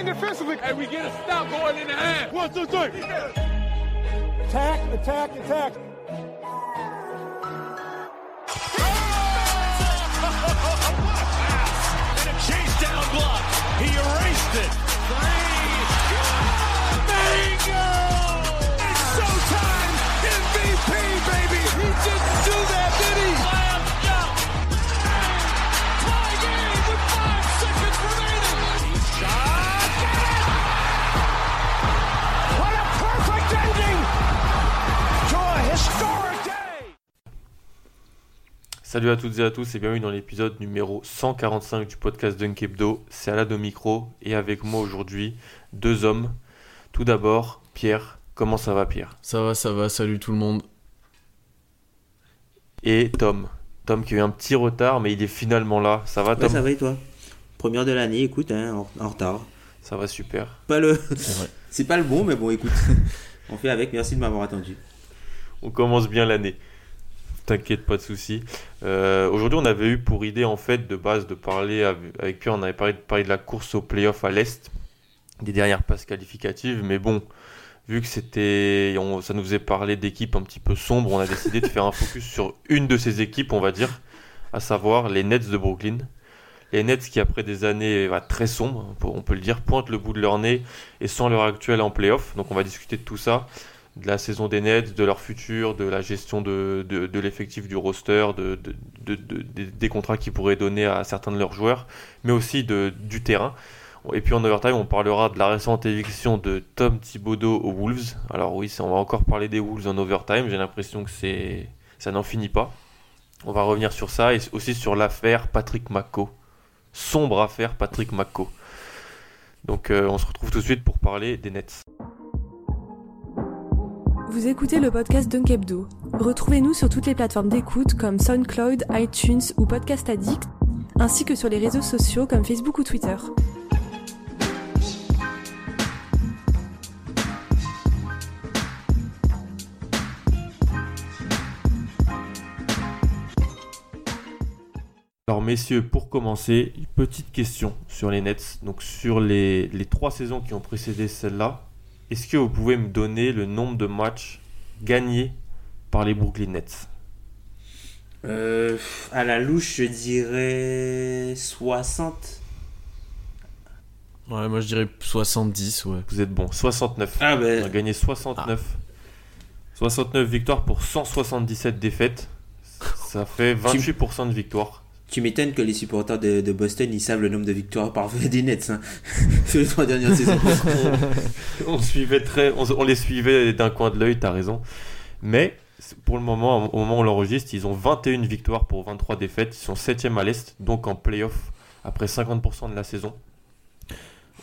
Lock in defensively. And we get a stop going in the half. One, two, three. Attack, attack, attack. And a chase down block. He erased it. Salut à toutes et à tous et bienvenue dans l'épisode numéro 145 du podcast Dunk Hebdo. C'est Alad au micro et avec moi aujourd'hui deux hommes. Tout d'abord, Pierre. Comment ça va Pierre? Ça va, ça va, salut tout le monde. Et Tom. Tom qui a eu un petit retard mais il est finalement là. Ça va Ouais, Tom? ça va et toi? Première de l'année, écoute, hein, en, en retard. Ça va super. Pas le, C'est vrai. c'est pas le bon, mais bon, écoute, on fait avec. Merci de m'avoir attendu. On commence bien l'année. T'inquiète, pas de souci. Euh, Aujourd'hui, on avait eu pour idée en fait de base de parler avec Pierre. On avait parlé de, parler de la course au playoff à l'est, des dernières passes qualificatives. Mais bon, vu que c'était, ça nous faisait parler d'équipes un petit peu sombres, on a décidé de faire un focus sur une de ces équipes, on va dire, à savoir les Nets de Brooklyn. Les Nets qui, après des années bah, très sombres, on peut, le dire, pointent le bout de leur nez et sont à l'heure actuelle en playoff. Donc on va discuter de tout ça de la saison des Nets, de leur futur, de la gestion de, de, l'effectif du roster, de, de, de- de- des- contrats qu'ils pourraient donner à certains de leurs joueurs, mais aussi du terrain. Et puis en overtime, on parlera de la récente éviction de Tom Thibodeau aux Wolves. Alors oui, on va encore parler des Wolves en overtime. J'ai l'impression que ça n'en finit pas. On va revenir sur ça et aussi sur l'affaire Patrick Mako. Sombre affaire Patrick Mako. Donc euh, on se retrouve tout de suite pour parler des Nets. Vous écoutez le podcast Dunk Hebdo. Retrouvez-nous sur toutes les plateformes d'écoute comme SoundCloud, iTunes ou Podcast Addict, ainsi que sur les réseaux sociaux comme Facebook ou Twitter. Alors messieurs, pour commencer, petite question sur les Nets. Donc sur les, les trois saisons qui ont précédé celle-là, est-ce que vous pouvez me donner le nombre de matchs gagnés par les Brooklyn Nets? Euh, à la louche, je dirais 60. Ouais, moi je dirais 70, ouais. Vous êtes bon, 69. Ah On a ben, gagné 69. 69 victoires pour 177 défaites. Ça fait 28% de victoires. Tu m'étonnes que les supporters de, Boston, ils savent le nombre de victoires parfait des Nets hein, sur les trois dernières saisons. on, suivait très, on, les suivait d'un coin de l'œil, t'as raison. Mais pour le moment, au moment où on l'enregistre, ils ont 21 victoires pour 23 défaites. Ils sont 7e à l'Est, donc en playoff après 50% de la saison.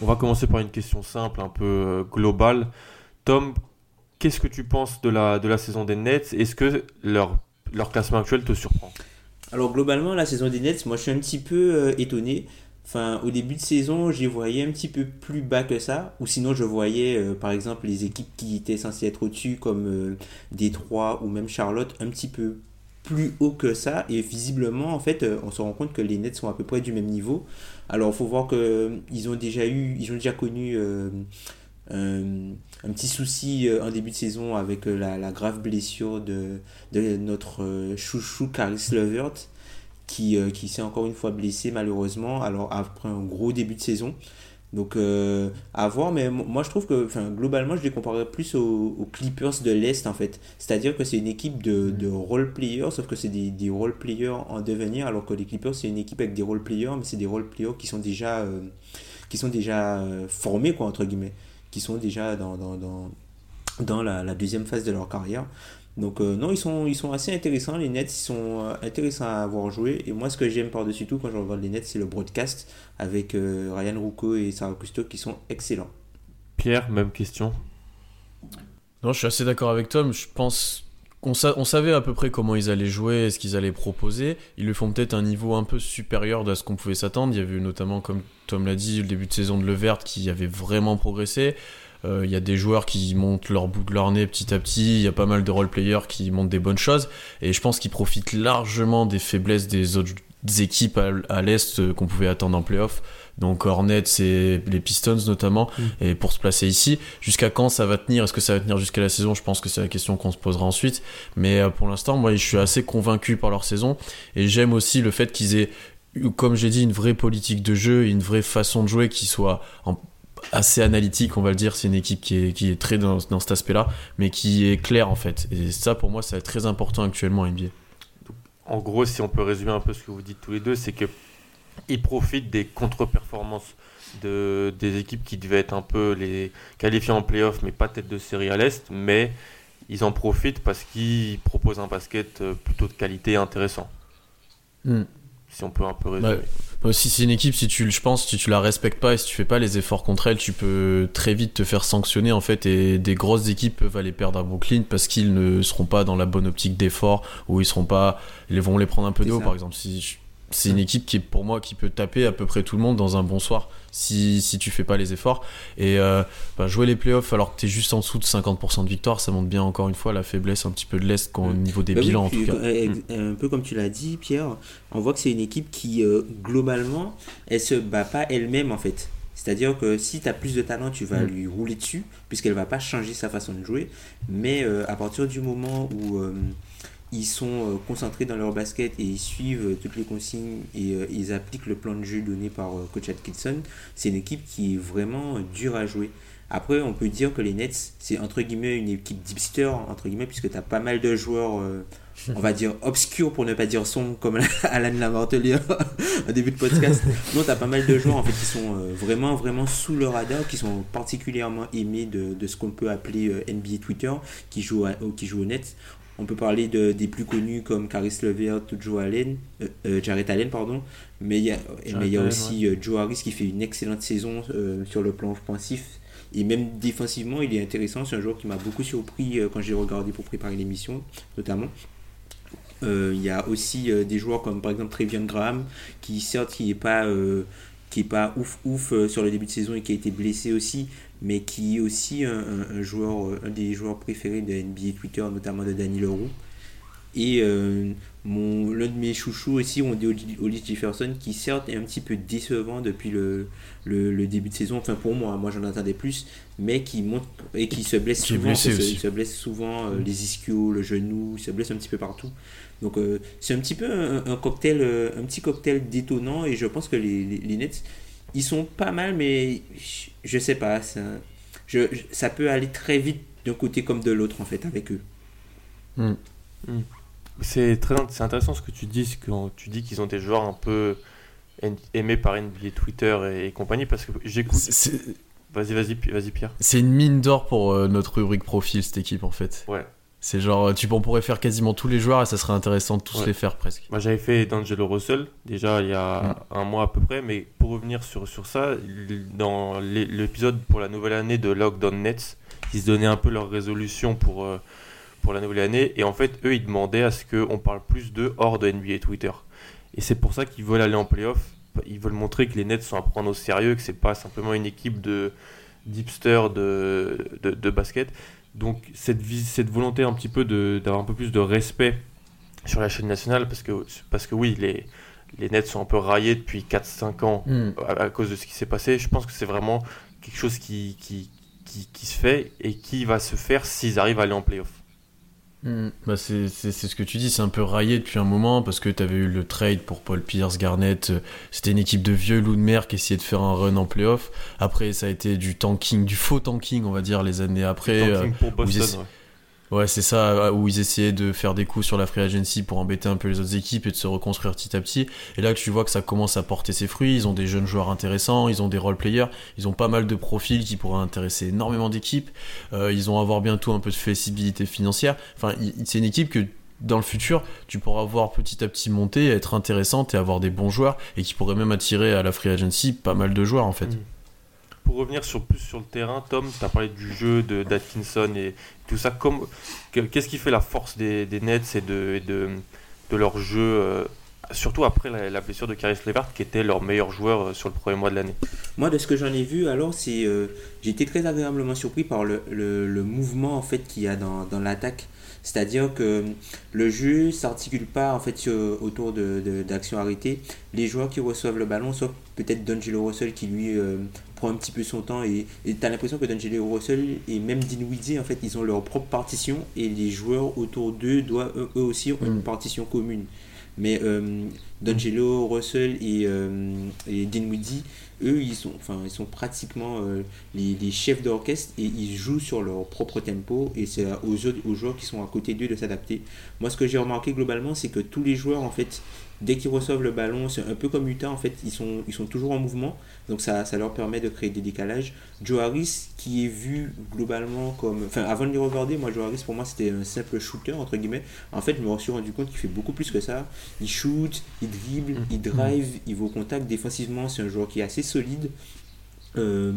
On va commencer par une question simple, un peu euh, globale. Tom, qu'est-ce que tu penses de la, de la saison des Nets? Est-ce que leur, leur classement actuel te surprend? Alors globalement, la saison des Nets, moi je suis un petit peu euh, étonné. Enfin, au début de saison, j'y voyais un petit peu plus bas que ça. Ou sinon, je voyais euh, par exemple les équipes qui étaient censées être au-dessus, comme euh, Détroit ou même Charlotte, un petit peu plus haut que ça. Et visiblement, en fait, euh, on se rend compte que les Nets sont à peu près du même niveau. Alors, il faut voir que euh, ils ont déjà eu, ils ont déjà connu euh, un petit souci euh, en début de saison avec euh, la, la grave blessure de, de notre chouchou Caris Levert qui, qui s'est encore une fois blessé malheureusement alors après un gros début de saison. Donc euh, à voir mais mo- moi je trouve que enfin, globalement je les comparerais plus aux, aux Clippers de l'Est en fait. C'est à dire que c'est une équipe de, de role players sauf que c'est des, des role players en devenir alors que les Clippers c'est une équipe avec des role players mais c'est des role players qui sont déjà euh, qui sont déjà euh, formés quoi entre guillemets qui sont déjà dans, dans, dans, dans la, la deuxième phase de leur carrière Donc euh, non, ils sont, ils sont assez intéressants, les Nets, ils sont euh, intéressants à avoir joué. Et moi, ce que j'aime par-dessus tout quand je regarde les Nets, c'est le broadcast avec euh, Ryan Rucco et Sarah Cousteau qui sont excellents. Pierre, même question? Non, je suis assez d'accord avec Tom. Je pense on savait à peu près comment ils allaient jouer ce qu'ils allaient proposer. Ils le font peut-être un niveau un peu supérieur de ce qu'on pouvait s'attendre. Il y avait notamment, comme Tom l'a dit, le début de saison de Levert qui avait vraiment progressé. Euh, Il y a des joueurs qui montent leur bout de leur nez petit à petit. Il y a pas mal de role-players qui montent des bonnes choses. Et je pense qu'ils profitent largement des faiblesses des autres équipes à, à l'Est euh, qu'on pouvait attendre en playoff. Donc Hornets et les Pistons notamment. Et pour se placer ici, jusqu'à quand ça va tenir? Est-ce que ça va tenir jusqu'à la saison? Je pense que c'est la question qu'on se posera ensuite. Mais euh, pour l'instant, moi, je suis assez convaincu par leur saison. Et j'aime aussi le fait qu'ils aient, comme j'ai dit, une vraie politique de jeu, et une vraie façon de jouer qui soit en- assez analytique, on va le dire. C'est une équipe qui est, qui est très dans, dans cet aspect-là, mais qui est claire en fait. Et ça, pour moi, ça va être très important actuellement en NBA. En gros, si on peut résumer un peu ce que vous dites tous les deux, c'est que ils profitent des contre-performances de, des équipes qui devaient être un peu les qualifiées en playoff, mais pas tête de série à l'Est, mais ils en profitent parce qu'ils proposent un basket euh, plutôt de qualité et intéressant. Hmm. Si on peut un peu résumer. Ouais. Moi, Si c'est une équipe, si tu, je pense, si tu la respectes pas et si tu fais pas les efforts contre elle, tu peux très vite te faire sanctionner en fait. Et des grosses équipes peuvent aller perdre à Brooklyn parce qu'ils ne seront pas dans la bonne optique d'effort ou ils seront pas, ils vont les prendre un peu de haut ça. par exemple. Si c'est une équipe qui est pour moi qui peut taper à peu près tout le monde dans un bon soir si, si tu fais pas les efforts et euh, bah, jouer les playoffs alors que tu es juste en dessous de 50% de victoire ça montre bien encore une fois la faiblesse un petit peu de l'Est qu'au Mm. niveau des Bah oui, bilans en tout cas. euh, Un peu comme tu l'as dit, Pierre, on voit que c'est une équipe qui, euh, globalement, elle se bat pas elle-même en fait. C'est-à-dire que si tu as plus de talent, tu vas Mm. lui rouler dessus, puisqu'elle va pas changer sa façon de jouer. Mais euh, à partir du moment où euh, ils sont euh, concentrés dans leur basket et ils suivent euh, toutes les consignes et euh, ils appliquent le plan de jeu donné par coach Atkinson, c'est une équipe qui est vraiment dure à jouer. Après, on peut dire que les Nets, c'est entre guillemets une équipe d'hipster, entre guillemets, puisque tu as pas mal de joueurs, on va dire obscurs pour ne pas dire sombres, comme Alan Lamartelier au début de podcast. Non, tu as pas mal de joueurs en fait qui sont vraiment, vraiment sous le radar, qui sont particulièrement aimés de, ce qu'on peut appeler NBA Twitter, qui jouent, à- qui jouent aux Nets. On peut parler de, des plus connus comme Caris Levert, Joe Allen, euh, euh, Jarrett Allen, pardon. Mais il y a, mais il y a Allen, aussi euh, Joe Harris qui fait une excellente saison sur le plan offensif. Et même défensivement, il est intéressant. C'est un joueur qui m'a beaucoup surpris quand j'ai regardé pour préparer l'émission, notamment. Il y a aussi des joueurs comme par exemple Trevion Graham, qui certes qui est pas, qui est pas ouf ouf sur le début de saison et qui a été blessé aussi, mais qui est aussi un, joueur, euh, un des joueurs préférés de NBA Twitter, notamment de Danny Leroux. Et euh, mon, l'un de mes chouchous aussi, on dit Hollis Jefferson, qui certes est un petit peu décevant depuis le, le, le début de saison, enfin pour moi, moi j'en attendais plus, mais qui monte et qui se blesse souvent, se- il se blesse souvent euh, les ischios, le genou, il se blesse un petit peu partout. Donc euh, c'est un petit peu un, un cocktail, un petit cocktail détonnant et je pense que les, les, les Nets, ils sont pas mal, mais je, je sais pas, ça, je, je- ça peut aller très vite d'un côté comme de l'autre en fait avec eux. C'est très c'est intéressant ce que tu dis, quand tu dis qu'ils ont des joueurs un peu aimés par NBA Twitter et, et compagnie, parce que j'écoute. Vas-y, vas-y, vas-y, Pierre. C'est une mine d'or pour euh, notre rubrique profil, cette équipe, en fait. Ouais. C'est genre, tu, on pourrait faire quasiment tous les joueurs et ça serait intéressant de tous Ouais. les faire presque. Moi, j'avais fait d'Angelo Russell déjà il y a un mois à peu près, mais pour revenir sur, sur ça, dans l'é- l'épisode pour la nouvelle année de Lockdown Nets, ils se donnaient un peu leur résolution pour, euh, pour la nouvelle année, et en fait, eux, ils demandaient à ce qu'on parle plus d'eux hors de NBA Twitter. Et c'est pour ça qu'ils veulent aller en playoff. Ils veulent montrer que les Nets sont à prendre au sérieux, que c'est pas simplement une équipe de d'hipsters de, de, de basket. Donc cette, volonté un petit peu de- d'avoir un peu plus de respect sur la chaîne nationale, parce que, parce que oui, les, les Nets sont un peu raillés depuis 4-5 ans Hmm. à, à cause de ce qui s'est passé. Je pense que c'est vraiment quelque chose qui, qui, qui, qui se fait et qui va se faire s'ils arrivent à aller en playoff. Hmm. Bah c'est c'est- c'est ce que tu dis, c'est un peu raillé depuis un moment parce que tu avais eu le trade pour Paul Pierce, Garnett. euh, C'était une équipe de vieux loups de mer qui essayait de faire un run en playoff. Après, ça a été du tanking, du faux tanking, on va dire, les années après. Tanking euh, pour Boston, ouais. C'est ça, où ils essayaient de faire des coups sur la free agency pour embêter un peu les autres équipes et de se reconstruire petit à petit. Et là, tu vois que ça commence à porter ses fruits. Ils ont des jeunes joueurs intéressants, ils ont des role players, ils ont pas mal de profils qui pourraient intéresser énormément d'équipes. Euh, ils vont avoir bientôt un peu de flexibilité financière. Enfin, c'est une équipe que dans le futur, tu pourras voir petit à petit monter, être intéressante et avoir des bons joueurs et qui pourrait même attirer à la free agency pas mal de joueurs en fait. Mm pour revenir sur, plus sur le terrain, Tom, tu as parlé du jeu de d'Atkinson et tout ça. Qu'est-ce qui fait la force des, des Nets et de, de, de, leur jeu, euh, surtout après la, blessure de Caris Levert, qui était leur meilleur joueur euh, sur le premier mois de l'année? Moi, de ce que j'en ai vu, alors, euh, j'ai été très agréablement surpris par le, le, mouvement en fait qu'il y a dans, dans l'attaque. C'est-à-dire que le jeu s'articule pas en fait autour d'actions de, arrêtées. Les joueurs qui reçoivent le ballon, sauf peut-être D'Angelo Russell qui lui prend un petit peu son temps et tu as l'impression que D'Angelo Russell et même Dinwiddie en fait ils ont leur propre partition et les joueurs autour d'eux doivent eux aussi ont une mm. partition commune mais euh, D'Angelo Russell et, euh, et Dinwiddie eux ils sont enfin ils sont pratiquement euh, les, les, chefs d'orchestre et ils jouent sur leur propre tempo et c'est aux, aux joueurs qui sont à côté d'eux de s'adapter moi ce que j'ai remarqué globalement c'est que tous les joueurs en fait dès qu'ils reçoivent le ballon, c'est un peu comme Utah en fait, ils sont, ils sont toujours en mouvement, donc ça, ça leur permet de créer des décalages. Joe Harris, qui est vu globalement comme. Enfin, avant de les regarder, moi, Joe Harris pour moi c'était un simple shooter, entre guillemets. En fait, je me suis rendu compte qu'il fait beaucoup plus que ça. Il shoot, il dribble, mm. il drive, il va au contact. Défensivement, c'est un joueur qui est assez solide. Euh,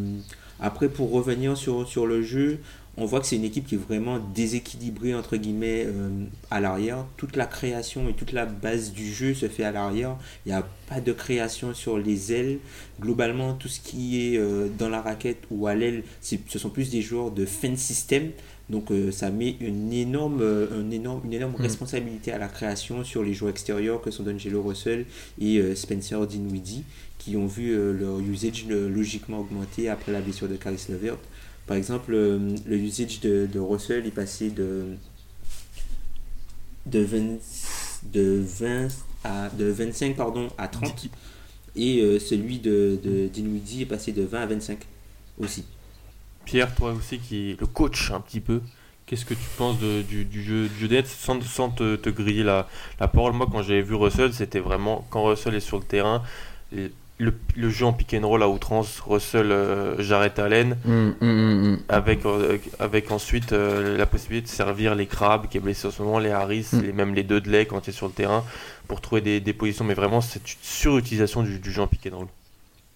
après, pour revenir sur, sur le jeu, on voit que c'est une équipe qui est vraiment déséquilibrée entre guillemets euh, à l'arrière. Toute la création et toute la base du jeu se fait à l'arrière. Il n'y a pas de création sur les ailes. Globalement, tout ce qui est euh, dans la raquette ou à l'aile, ce sont plus des joueurs de fin système. Donc euh, ça met une énorme, énorme, une énorme mm. responsabilité à la création sur les joueurs extérieurs que sont D'Angelo Russell et Spencer Dinwiddie qui ont vu leur usage logiquement augmenter après la blessure de Caris Levert. Par exemple, euh, le, usage de, Russell est passé de, de, 20, de, 20 à, de 25 pardon, à 30. Et euh, celui de, de Dinwiddie est passé de 20 à 25 aussi. Pierre, toi aussi qui est le coach un petit peu, qu'est-ce que tu penses du, du, jeu, du jeu sans, sans te, te, griller la, la parole? Moi, quand j'avais vu Russell, c'était vraiment quand Russell est sur le terrain, le, jeu en pick and roll à outrance, Russell, euh, Jarrett Allen, mm, mm, mm, avec, euh, avec ensuite euh, la possibilité de servir les crabes qui est blessé en ce moment, les Harris, les, même les deux Dudley quand il est sur le terrain, pour trouver des, des positions. Mais vraiment, c'est une surutilisation du, du jeu en pick and roll.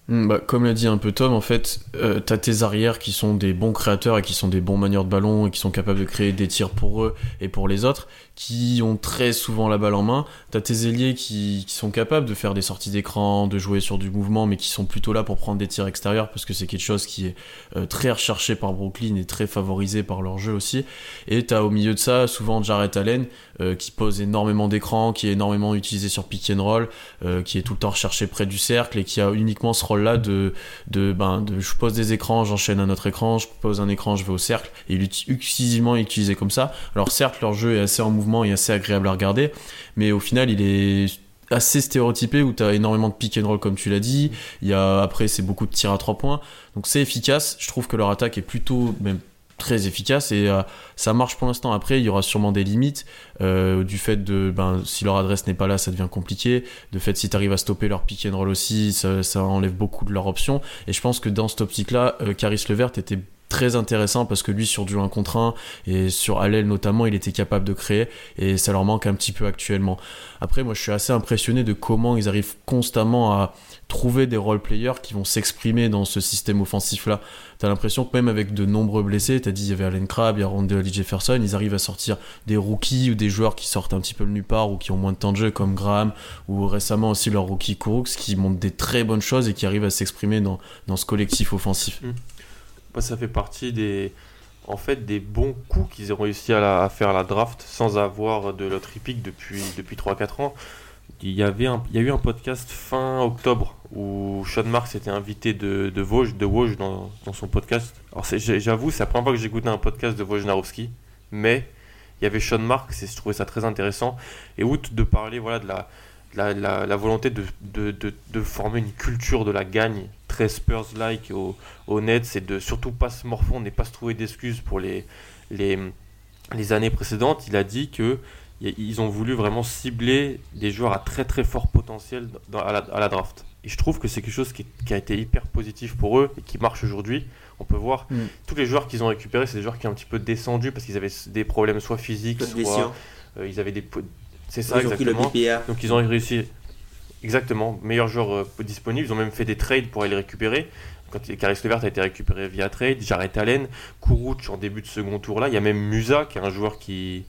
Hmm, bah, comme l'a dit un peu Tom, en fait, euh, t'as tes arrières qui sont des bons créateurs et qui sont des bons manieurs de ballon et qui sont capables de créer des tirs pour eux et pour les autres, qui ont très souvent la balle en main. T'as tes ailiers qui, sont capables de faire des sorties d'écran, de jouer sur du mouvement, mais qui sont plutôt là pour prendre des tirs extérieurs parce que c'est quelque chose qui est euh, très recherché par Brooklyn et très favorisé par leur jeu aussi. Et t'as au milieu de ça souvent Jarrett Allen euh, qui pose énormément d'écran, qui est énormément utilisé sur pick and roll, euh, qui est tout le temps recherché près du cercle et qui a uniquement ce rôle-là de, de, ben, je pose des écrans, j'enchaîne un autre écran, je pose un écran, je vais au cercle, et il est exclusivement utilisé comme ça. Alors certes, leur jeu est assez en mouvement et assez agréable à regarder, mais au final, il est assez stéréotypé où tu as énormément de pick and roll comme tu l'as dit. Il y après c'est beaucoup de tirs à trois points. Donc c'est efficace. Je trouve que leur attaque est plutôt même très efficace et euh, ça marche pour l'instant. Après, il y aura sûrement des limites euh, du fait de ben, si leur adresse n'est pas là, ça devient compliqué. De fait, si tu arrives à stopper leur pick and roll aussi, ça, enlève beaucoup de leur option. Et je pense que dans cette optique-là, euh, Caris Levert était très intéressant parce que lui sur du 1 contre 1 et sur Allel notamment il était capable de créer et ça leur manque un petit peu actuellement. Après moi je suis assez impressionné de comment ils arrivent constamment à trouver des role players qui vont s'exprimer dans ce système offensif là t'as l'impression que même avec de nombreux blessés t'as dit il y avait Allen Crabbe il y a Rondell Jefferson ils arrivent à sortir des rookies ou des joueurs qui sortent un petit peu le nulle part ou qui ont moins de temps de jeu comme Graham ou récemment aussi leur rookie Kourouks qui montrent des très bonnes choses et qui arrivent à s'exprimer dans, dans ce collectif offensif. Mmh ça fait partie des, en fait, des bons coups qu'ils ont réussi à, faire la draft sans avoir de l'autre pick depuis, depuis 3-4 ans. Il y, avait il y a eu un podcast fin octobre où Sean Marks était invité de, de de dans, son podcast. Alors j'avoue, c'est la première fois que écouté un podcast de Wojnarowski, mais il y avait Sean Marks et je trouvais ça très intéressant. Et outre de parler voilà, de la, volonté de, former une culture de la gagne très Spurs-like au, au net, c'est de surtout pas se morfondre et pas se trouver d'excuses pour les, les, les années précédentes, il a dit que ils ont voulu vraiment cibler des joueurs à très très fort potentiel à, la, draft. Et je trouve que c'est quelque chose qui, a été hyper positif pour eux et qui marche aujourd'hui. On peut voir mm. tous les joueurs qu'ils ont récupérés, c'est des joueurs qui ont un petit peu descendu parce qu'ils avaient des problèmes soit physiques, soit euh, ils avaient des. C'est ça exactement. Donc ils ont réussi. Exactement, meilleurs joueurs euh, disponibles. Ils ont même fait des trades pour aller les récupérer. Quand Caris Levert a été récupéré via trade, Jarrett Allen, Kuruc en début de second tour là. Il y a même Musa qui est un joueur qui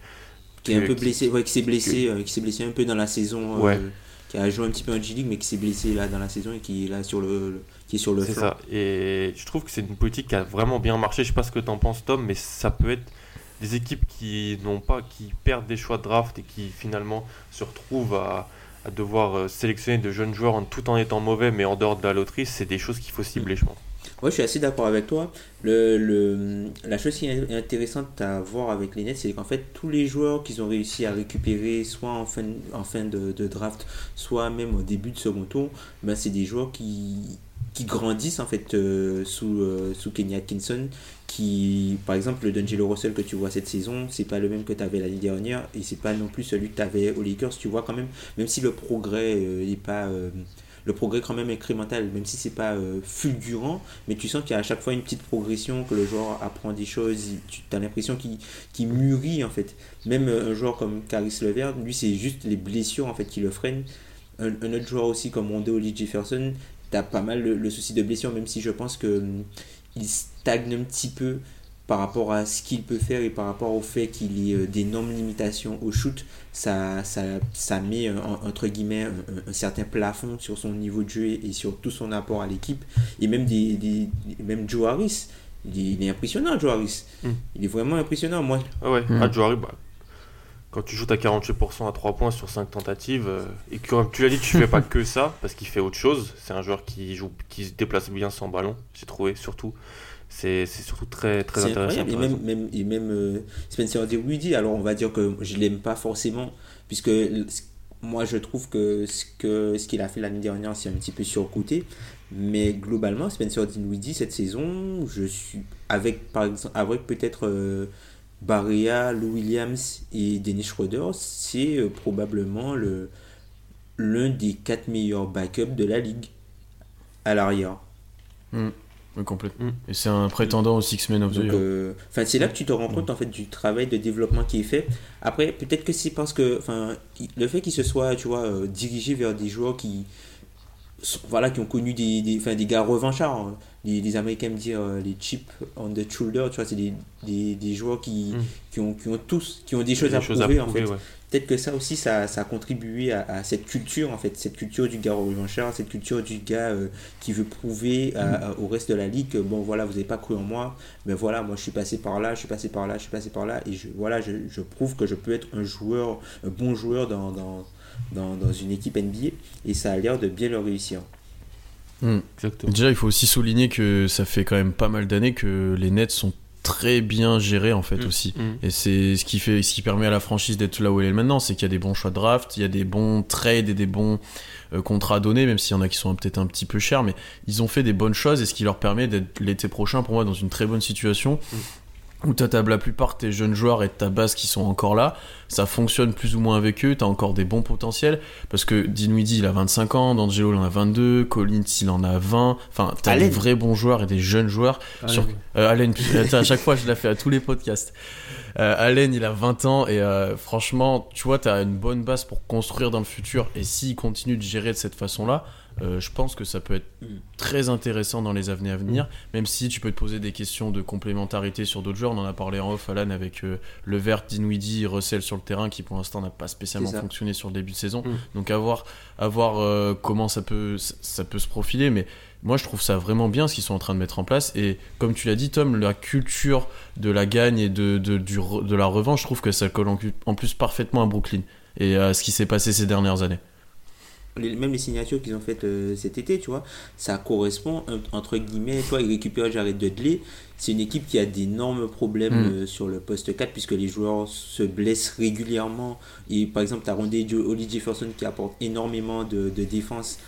qui est un peu blessé, ouais, qui s'est blessé, euh, qui s'est blessé un peu dans la saison, euh, qui a joué un petit peu en G-League, mais qui s'est blessé là dans la saison et qui est là sur le, qui est sur le. C'est ça. Et je trouve que c'est une politique qui a vraiment bien marché. Je sais pas ce que tu en penses, Tom, mais ça peut être des équipes qui n'ont pas, qui perdent des choix de draft et qui finalement se retrouvent à, à devoir euh, sélectionner de jeunes joueurs en, tout en étant mauvais, mais en dehors de la loterie, c'est des choses qu'il faut cibler, je pense. Ouais, je suis assez d'accord avec toi. Le, le, la chose qui est intéressante à voir avec les Nets, c'est qu'en fait, tous les joueurs qu'ils ont réussi à récupérer, soit en fin, en fin de, de draft, soit même au début de second tour, ben, c'est des joueurs qui, qui grandissent en fait euh, sous, euh, sous Kenny Atkinson. Qui, par exemple, le D'Angelo Russell que tu vois cette saison, c'est pas le même que tu avais l'année dernière et c'est pas non plus celui que tu avais Lakers. Tu vois quand même, même si le progrès n'est euh, pas le progrès quand même incrémental, même si c'est pas euh, fulgurant, mais tu sens qu'il y a à chaque fois une petite progression, que le joueur apprend des choses, tu as l'impression qu'il mûrit en fait. Même euh, un joueur comme Caris Levert, lui c'est juste les blessures en fait qui le freinent. Un, autre joueur aussi comme Rondo Lee Jefferson, tu as pas mal le, souci de blessure, même si je pense que hum, il stagne un petit peu par rapport à ce qu'il peut faire et par rapport au fait qu'il y ait euh, d'énormes limitations au shoot, ça, ça, ça met entre guillemets un, certain plafond sur son niveau de jeu et sur tout son apport à l'équipe. Et même, des, des, même Joe Harris, il est, impressionnant, Joe Harris. Hmm. Il est vraiment impressionnant, moi. Ah ouais, hmm. ah, Joe Harris, bah, quand tu joues à 48% à 3 points sur 5 tentatives, euh, et que tu l'as dit, tu fais pas que ça, parce qu'il fait autre chose. C'est un joueur qui, joue, qui se déplace bien sans ballon, j'ai trouvé, surtout c'est surtout très, très intéressant. Et même, même, et même euh, Spencer Dinwiddie, alors on va dire que je l'aime pas forcément, puisque moi je trouve que ce qu'il ce qu'il a fait l'année dernière, c'est un petit peu surcoté. Mais globalement, Spencer Dinwiddie, cette saison, je suis avec, par exemple, avec peut-être euh, Barrea, Lou Williams et Dennis Schroeder, c'est euh, probablement le l'un des quatre meilleurs backups de la ligue à l'arrière. Oui, complètement. Mm. Et c'est un prétendant au Six Men of the Year. Euh, c'est là que tu te rends compte en fait du travail de développement qui est fait. Après, peut-être que c'est parce que enfin, le fait qu'il se soit tu vois, euh, dirigé vers des joueurs qui, voilà, qui ont connu des, des, des gars revanchards. Hein. Les, Américains me disent euh, les chips on the shoulder, tu vois, c'est des, des, des, joueurs qui, mm. qui, ont, qui ont tous qui ont des choses, à, prouver, en fait peut-être que ça aussi, ça, ça a contribué à, cette culture, en fait, cette culture du gars revanchard, cette culture du gars euh, qui veut prouver mm. au reste de la ligue que, bon, voilà, vous n'avez pas cru en moi, mais voilà, moi, je suis passé par là, je suis passé par là, je suis passé par là, et je, voilà, je, je prouve que je peux être un joueur, un bon joueur dans, dans, dans, dans une équipe NBA, et ça a l'air de bien le réussir. Mm. Déjà, il faut aussi souligner que ça fait quand même pas mal d'années que les Nets sont très bien géré en fait mm. aussi. Mm. Et c'est ce qui fait, ce qui permet à la franchise d'être là où elle est maintenant, c'est qu'il y a des bons choix de draft, il y a des bons trades et des bons euh, contrats donnés, même s'il y en a qui sont peut-être un petit peu chers, mais ils ont fait des bonnes choses et ce qui leur permet d'être l'été prochain pour moi dans une très bonne situation. Où tu as la plupart tes jeunes joueurs et ta base qui sont encore là, ça fonctionne plus ou moins avec eux, tu as encore des bons potentiels, parce que Dinwiddie il a 25 ans, D'Angelo il en a 22, Collins il en a 20, enfin tu as des vrais bons joueurs et des jeunes joueurs. Allen, sur... Euh, Allen à chaque fois je l'ai fait à tous les podcasts. Euh, Allen il a 20 ans et euh, franchement tu vois tu as une bonne base pour construire dans le futur et s'il continue de gérer de cette façon là, euh, je pense que ça peut être mm. très intéressant dans les années à venir, même si tu peux te poser des questions de complémentarité sur d'autres joueurs. On en a parlé en off, Alan, avec euh, le Vert, Dinwiddie, Russell sur le terrain, qui pour l'instant n'a pas spécialement fonctionné sur le début de saison. Mm. Donc à voir, à voir euh, comment ça peut, ça peut se profiler, mais moi je trouve ça vraiment bien ce qu'ils sont en train de mettre en place. Et comme tu l'as dit, Tom, la culture de la gagne et de, de, de la revanche, je trouve que ça colle en plus parfaitement à Brooklyn et à ce qui s'est passé ces dernières années même les signatures qu'ils ont faites euh, cet été, tu vois, ça correspond, entre guillemets, toi, ils récupèrent Jared Dudley. C'est une équipe qui a d'énormes problèmes mm. euh, sur le poste 4 puisque les joueurs se blessent régulièrement. Et par exemple, tu as rondé Oli Jefferson qui apporte énormément de, de défense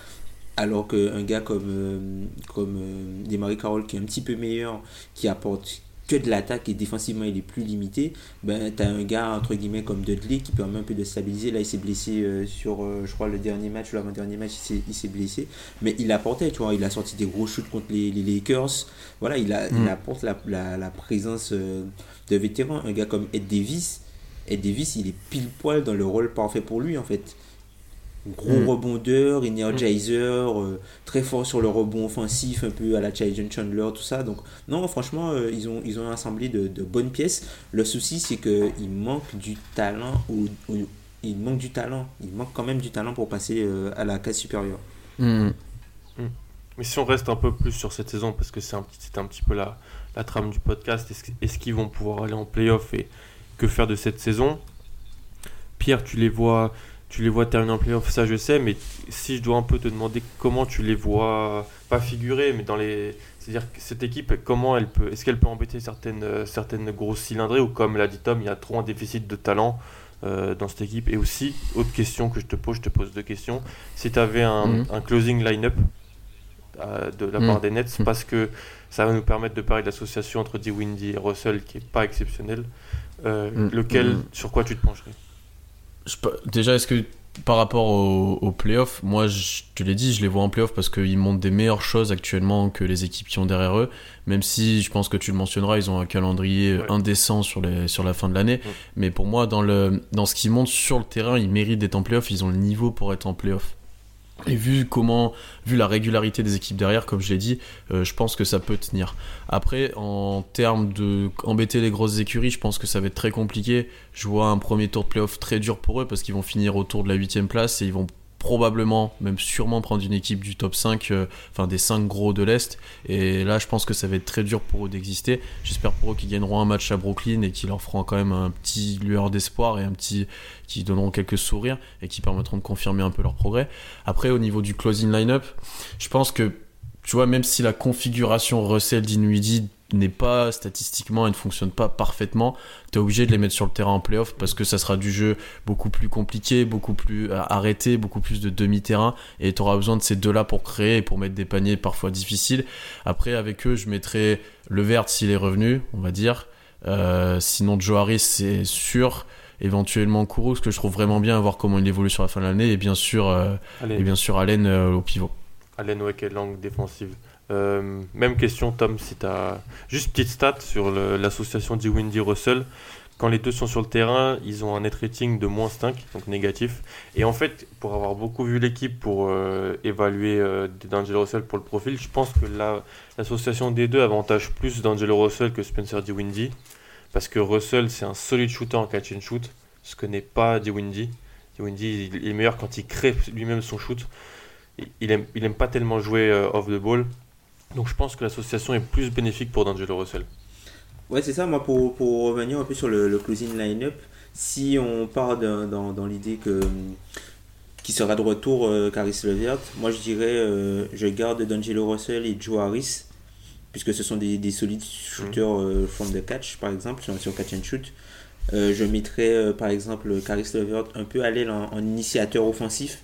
alors qu'un gars comme, euh, comme Desmarie Carroll qui est un petit peu meilleur, qui apporte que de l'attaque et défensivement il est plus limité, ben tu as un gars entre guillemets comme Dudley qui permet un peu de stabiliser. Là il s'est blessé euh, sur euh, je crois le dernier match ou l'avant-dernier match il s'est blessé, mais il apportait, tu vois, il a sorti des gros shoots contre les, les Lakers. Voilà, il, a, il Mm. apporte la, la, la présence euh, de vétéran, un gars comme Ed Davis. Ed Davis, il est pile poil dans le rôle parfait pour lui en fait. Gros Mm. rebondeur, energizer, euh, très fort sur le rebond offensif, un peu à la Jason Chandler, tout ça. Donc, non, franchement, euh, ils, ont, ils ont assemblé de, de bonnes pièces. Le souci, c'est qu'il manque du talent. Ou, ou- il manque du talent. Il manque quand même du talent pour passer euh, à la case supérieure. Hmm. Mais si on reste un peu plus sur cette saison, parce que c'est un petit, un petit peu la, la trame du podcast, est-ce, est-ce qu'ils vont pouvoir aller en playoff et que faire de cette saison? Pierre, tu les vois, tu les vois terminer en playoff, ça je sais, mais si je dois un peu te demander comment tu les vois, pas figurer, mais dans les, c'est-à-dire que cette équipe, comment elle peut, est-ce qu'elle peut embêter certaines, euh, certaines grosses cylindrées ou comme l'a dit Tom, il y a trop un déficit de talent euh, dans cette équipe. Et aussi, autre question que je te pose, je te pose deux questions. Si tu avais un, Mhm. un closing line-up euh, de la Mhm. part des Nets, Mhm. parce que ça va nous permettre de parler de l'association entre D. Windy et Russell qui est pas exceptionnelle. Euh. Lequel, sur quoi tu te pencherais? Je déjà, est-ce que par rapport au, au playoff, moi je te l'ai dit, je les vois en playoff parce qu'ils montrent des meilleures choses actuellement que les équipes qui ont derrière eux. Même si je pense que tu le mentionneras, ils ont un calendrier Ouais. indécent sur, les, sur la fin de l'année. Mais pour moi, dans, le, dans ce qu'ils montrent sur le terrain, ils méritent d'être en playoff. Ils ont le niveau pour être en playoff. Et vu comment, vu la régularité des équipes derrière, comme je l'ai dit, euh, je pense que ça peut tenir. Après, en termes de embêter les grosses écuries, je pense que ça va être très compliqué. Je vois un premier tour de playoff très dur pour eux parce qu'ils vont finir autour de la huitième place et ils vont probablement, même sûrement prendre une équipe du top 5, euh, enfin des 5 gros de l'Est. Et là, je pense que ça va être très dur pour eux d'exister. J'espère pour eux qu'ils gagneront un match à Brooklyn et qu'ils leur feront quand même un petit lueur d'espoir et un petit qui donneront quelques sourires et qui permettront de confirmer un peu leur progrès. Après, au niveau du closing line-up, je pense que, tu vois, même si la configuration Russell Dinwiddie n'est pas statistiquement, elle ne fonctionne pas parfaitement, tu es obligé de les mettre sur le terrain en playoff parce que ça sera du jeu beaucoup plus compliqué, beaucoup plus euh, arrêté, beaucoup plus de demi-terrain et tu auras besoin de ces deux-là pour créer et pour mettre des paniers parfois difficiles. Après, avec eux, je mettrai le vert s'il est revenu, on va dire. Euh, sinon, Joe Harris, c'est sûr. Éventuellement Kourou, ce que je trouve vraiment bien à voir comment il évolue sur la fin de l'année. Et bien sûr, euh, et bien sûr Allen euh, au pivot. Allen Weck et langue défensive. Euh, même question, Tom, si tu as juste petite stat sur l'association D. Windy Russell. Quand les deux sont sur le terrain, ils ont un net rating de moins 5, donc négatif. Et en fait, pour avoir beaucoup vu l'équipe pour euh, évaluer euh, D'Angelo Russell pour le profil, je pense que la- l'association des deux avantage plus D'Angelo Russell que Spencer D. Windy. Parce que Russell, c'est un solide shooter en catch and shoot, ce que n'est pas D. Windy. D. Windy, il est meilleur quand il crée lui-même son shoot. Il aime, il aime pas tellement jouer euh, off the ball. Donc je pense que l'association est plus bénéfique pour D'Angelo Russell. Ouais, c'est ça, moi, pour, pour revenir un peu sur le, le closing line-up, si on part dans, dans l'idée que qui sera de retour euh, Caris Levert, moi je dirais euh, je garde D'Angelo Russell et Joe Harris, puisque ce sont des, des solides shooters euh, from the catch, par exemple, sur, sur catch and shoot. Je mettrais par exemple Caris Levert un peu à l'aile en, en initiateur offensif,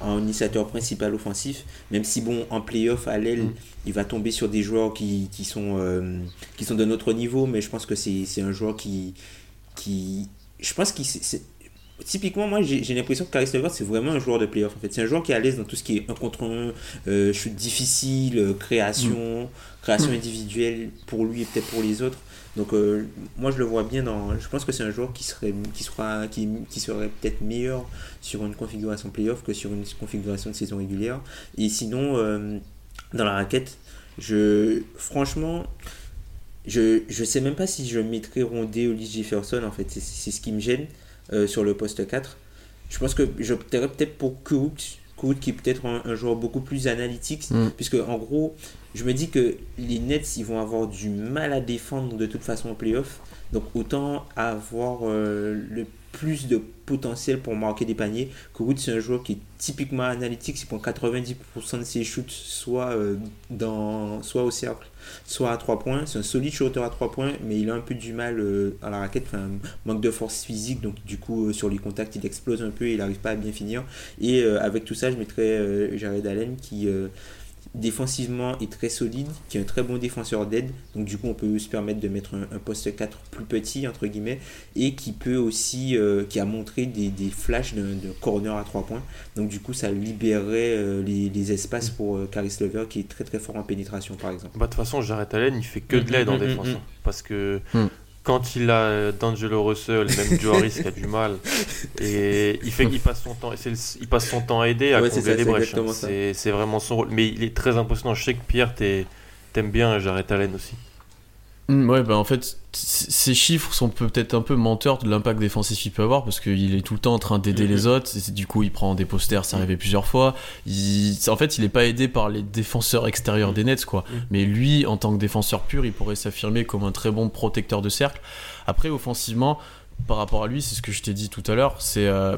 en initiateur principal offensif, même si bon en playoff à l'aile Mm. il va tomber sur des joueurs qui, qui sont euh, qui sont de notre niveau, mais je pense que c'est un joueur qui qui je pense qu'il typiquement moi j'ai l'impression que Caris Levert c'est vraiment un joueur de playoff en fait. C'est un joueur qui est à l'aise dans tout ce qui est un contre un euh, shoot difficile euh, création création individuelle pour lui et peut-être pour les autres donc euh, moi je le vois bien dans je pense que c'est un joueur qui serait qui sera qui, qui serait peut-être meilleur sur une configuration playoff que sur une configuration de saison régulière. Et sinon euh, dans la raquette je franchement je je sais même pas si je mettrais Rondé ou Lee Jefferson en fait. C'est ce qui me gêne euh, sur le poste 4 je pense que j'opterais peut-être pour Kurt qui est peut-être un, un joueur beaucoup plus analytique Mm. puisque en gros je me dis que les Nets ils vont avoir du mal à défendre de toute façon en playoff donc autant avoir euh, le plus de potentiel pour marquer des paniers. Kourout, c'est un joueur qui est typiquement analytique, il prend 90% de ses shoots soit, euh, soit au cercle, soit à 3 points. C'est un solide shooter à 3 points, mais il a un peu du mal euh, à la raquette, enfin, manque de force physique, donc du coup sur les contacts il explose un peu et il n'arrive pas à bien finir. Et avec tout ça, je mettrais Jared Allen qui... défensivement est très solide, qui est un très bon défenseur d'aide. Donc du coup, on peut se permettre de mettre un, poste 4 plus petit, entre guillemets, et qui peut aussi, euh, qui a montré des, des flashs de, corner à 3 points. Donc du coup, ça libérerait euh, les, espaces pour euh, Caris Lever, qui est très très fort en pénétration, par exemple. Bah, de toute façon, Jared Allen, il fait que de l'aide en mm, mm, défense. Mm, hein. parce que quand il a D'Angelo Russell, même Joe Harris qui a du mal, et il fait qu'il passe son temps, il passe son temps à aider à combler les brèches. Hein. C'est vraiment son rôle. Mais il est très impressionnant. Je sais que Pierre, t'aimes bien Jared Allen aussi. Mm, ouais, bah en fait, ces chiffres sont peut-être un peu menteurs de l'impact défensif qu'il peut avoir parce qu'il est tout le temps en train d'aider les autres. Et du coup, il prend des posters, c'est arrivé plusieurs fois. Il, en fait, il n'est pas aidé par les défenseurs extérieurs des Nets, quoi. Mais lui, en tant que défenseur pur, il pourrait s'affirmer comme un très bon protecteur de cercle. Après, offensivement, par rapport à lui, c'est ce que je t'ai dit tout à l'heure. C'est euh,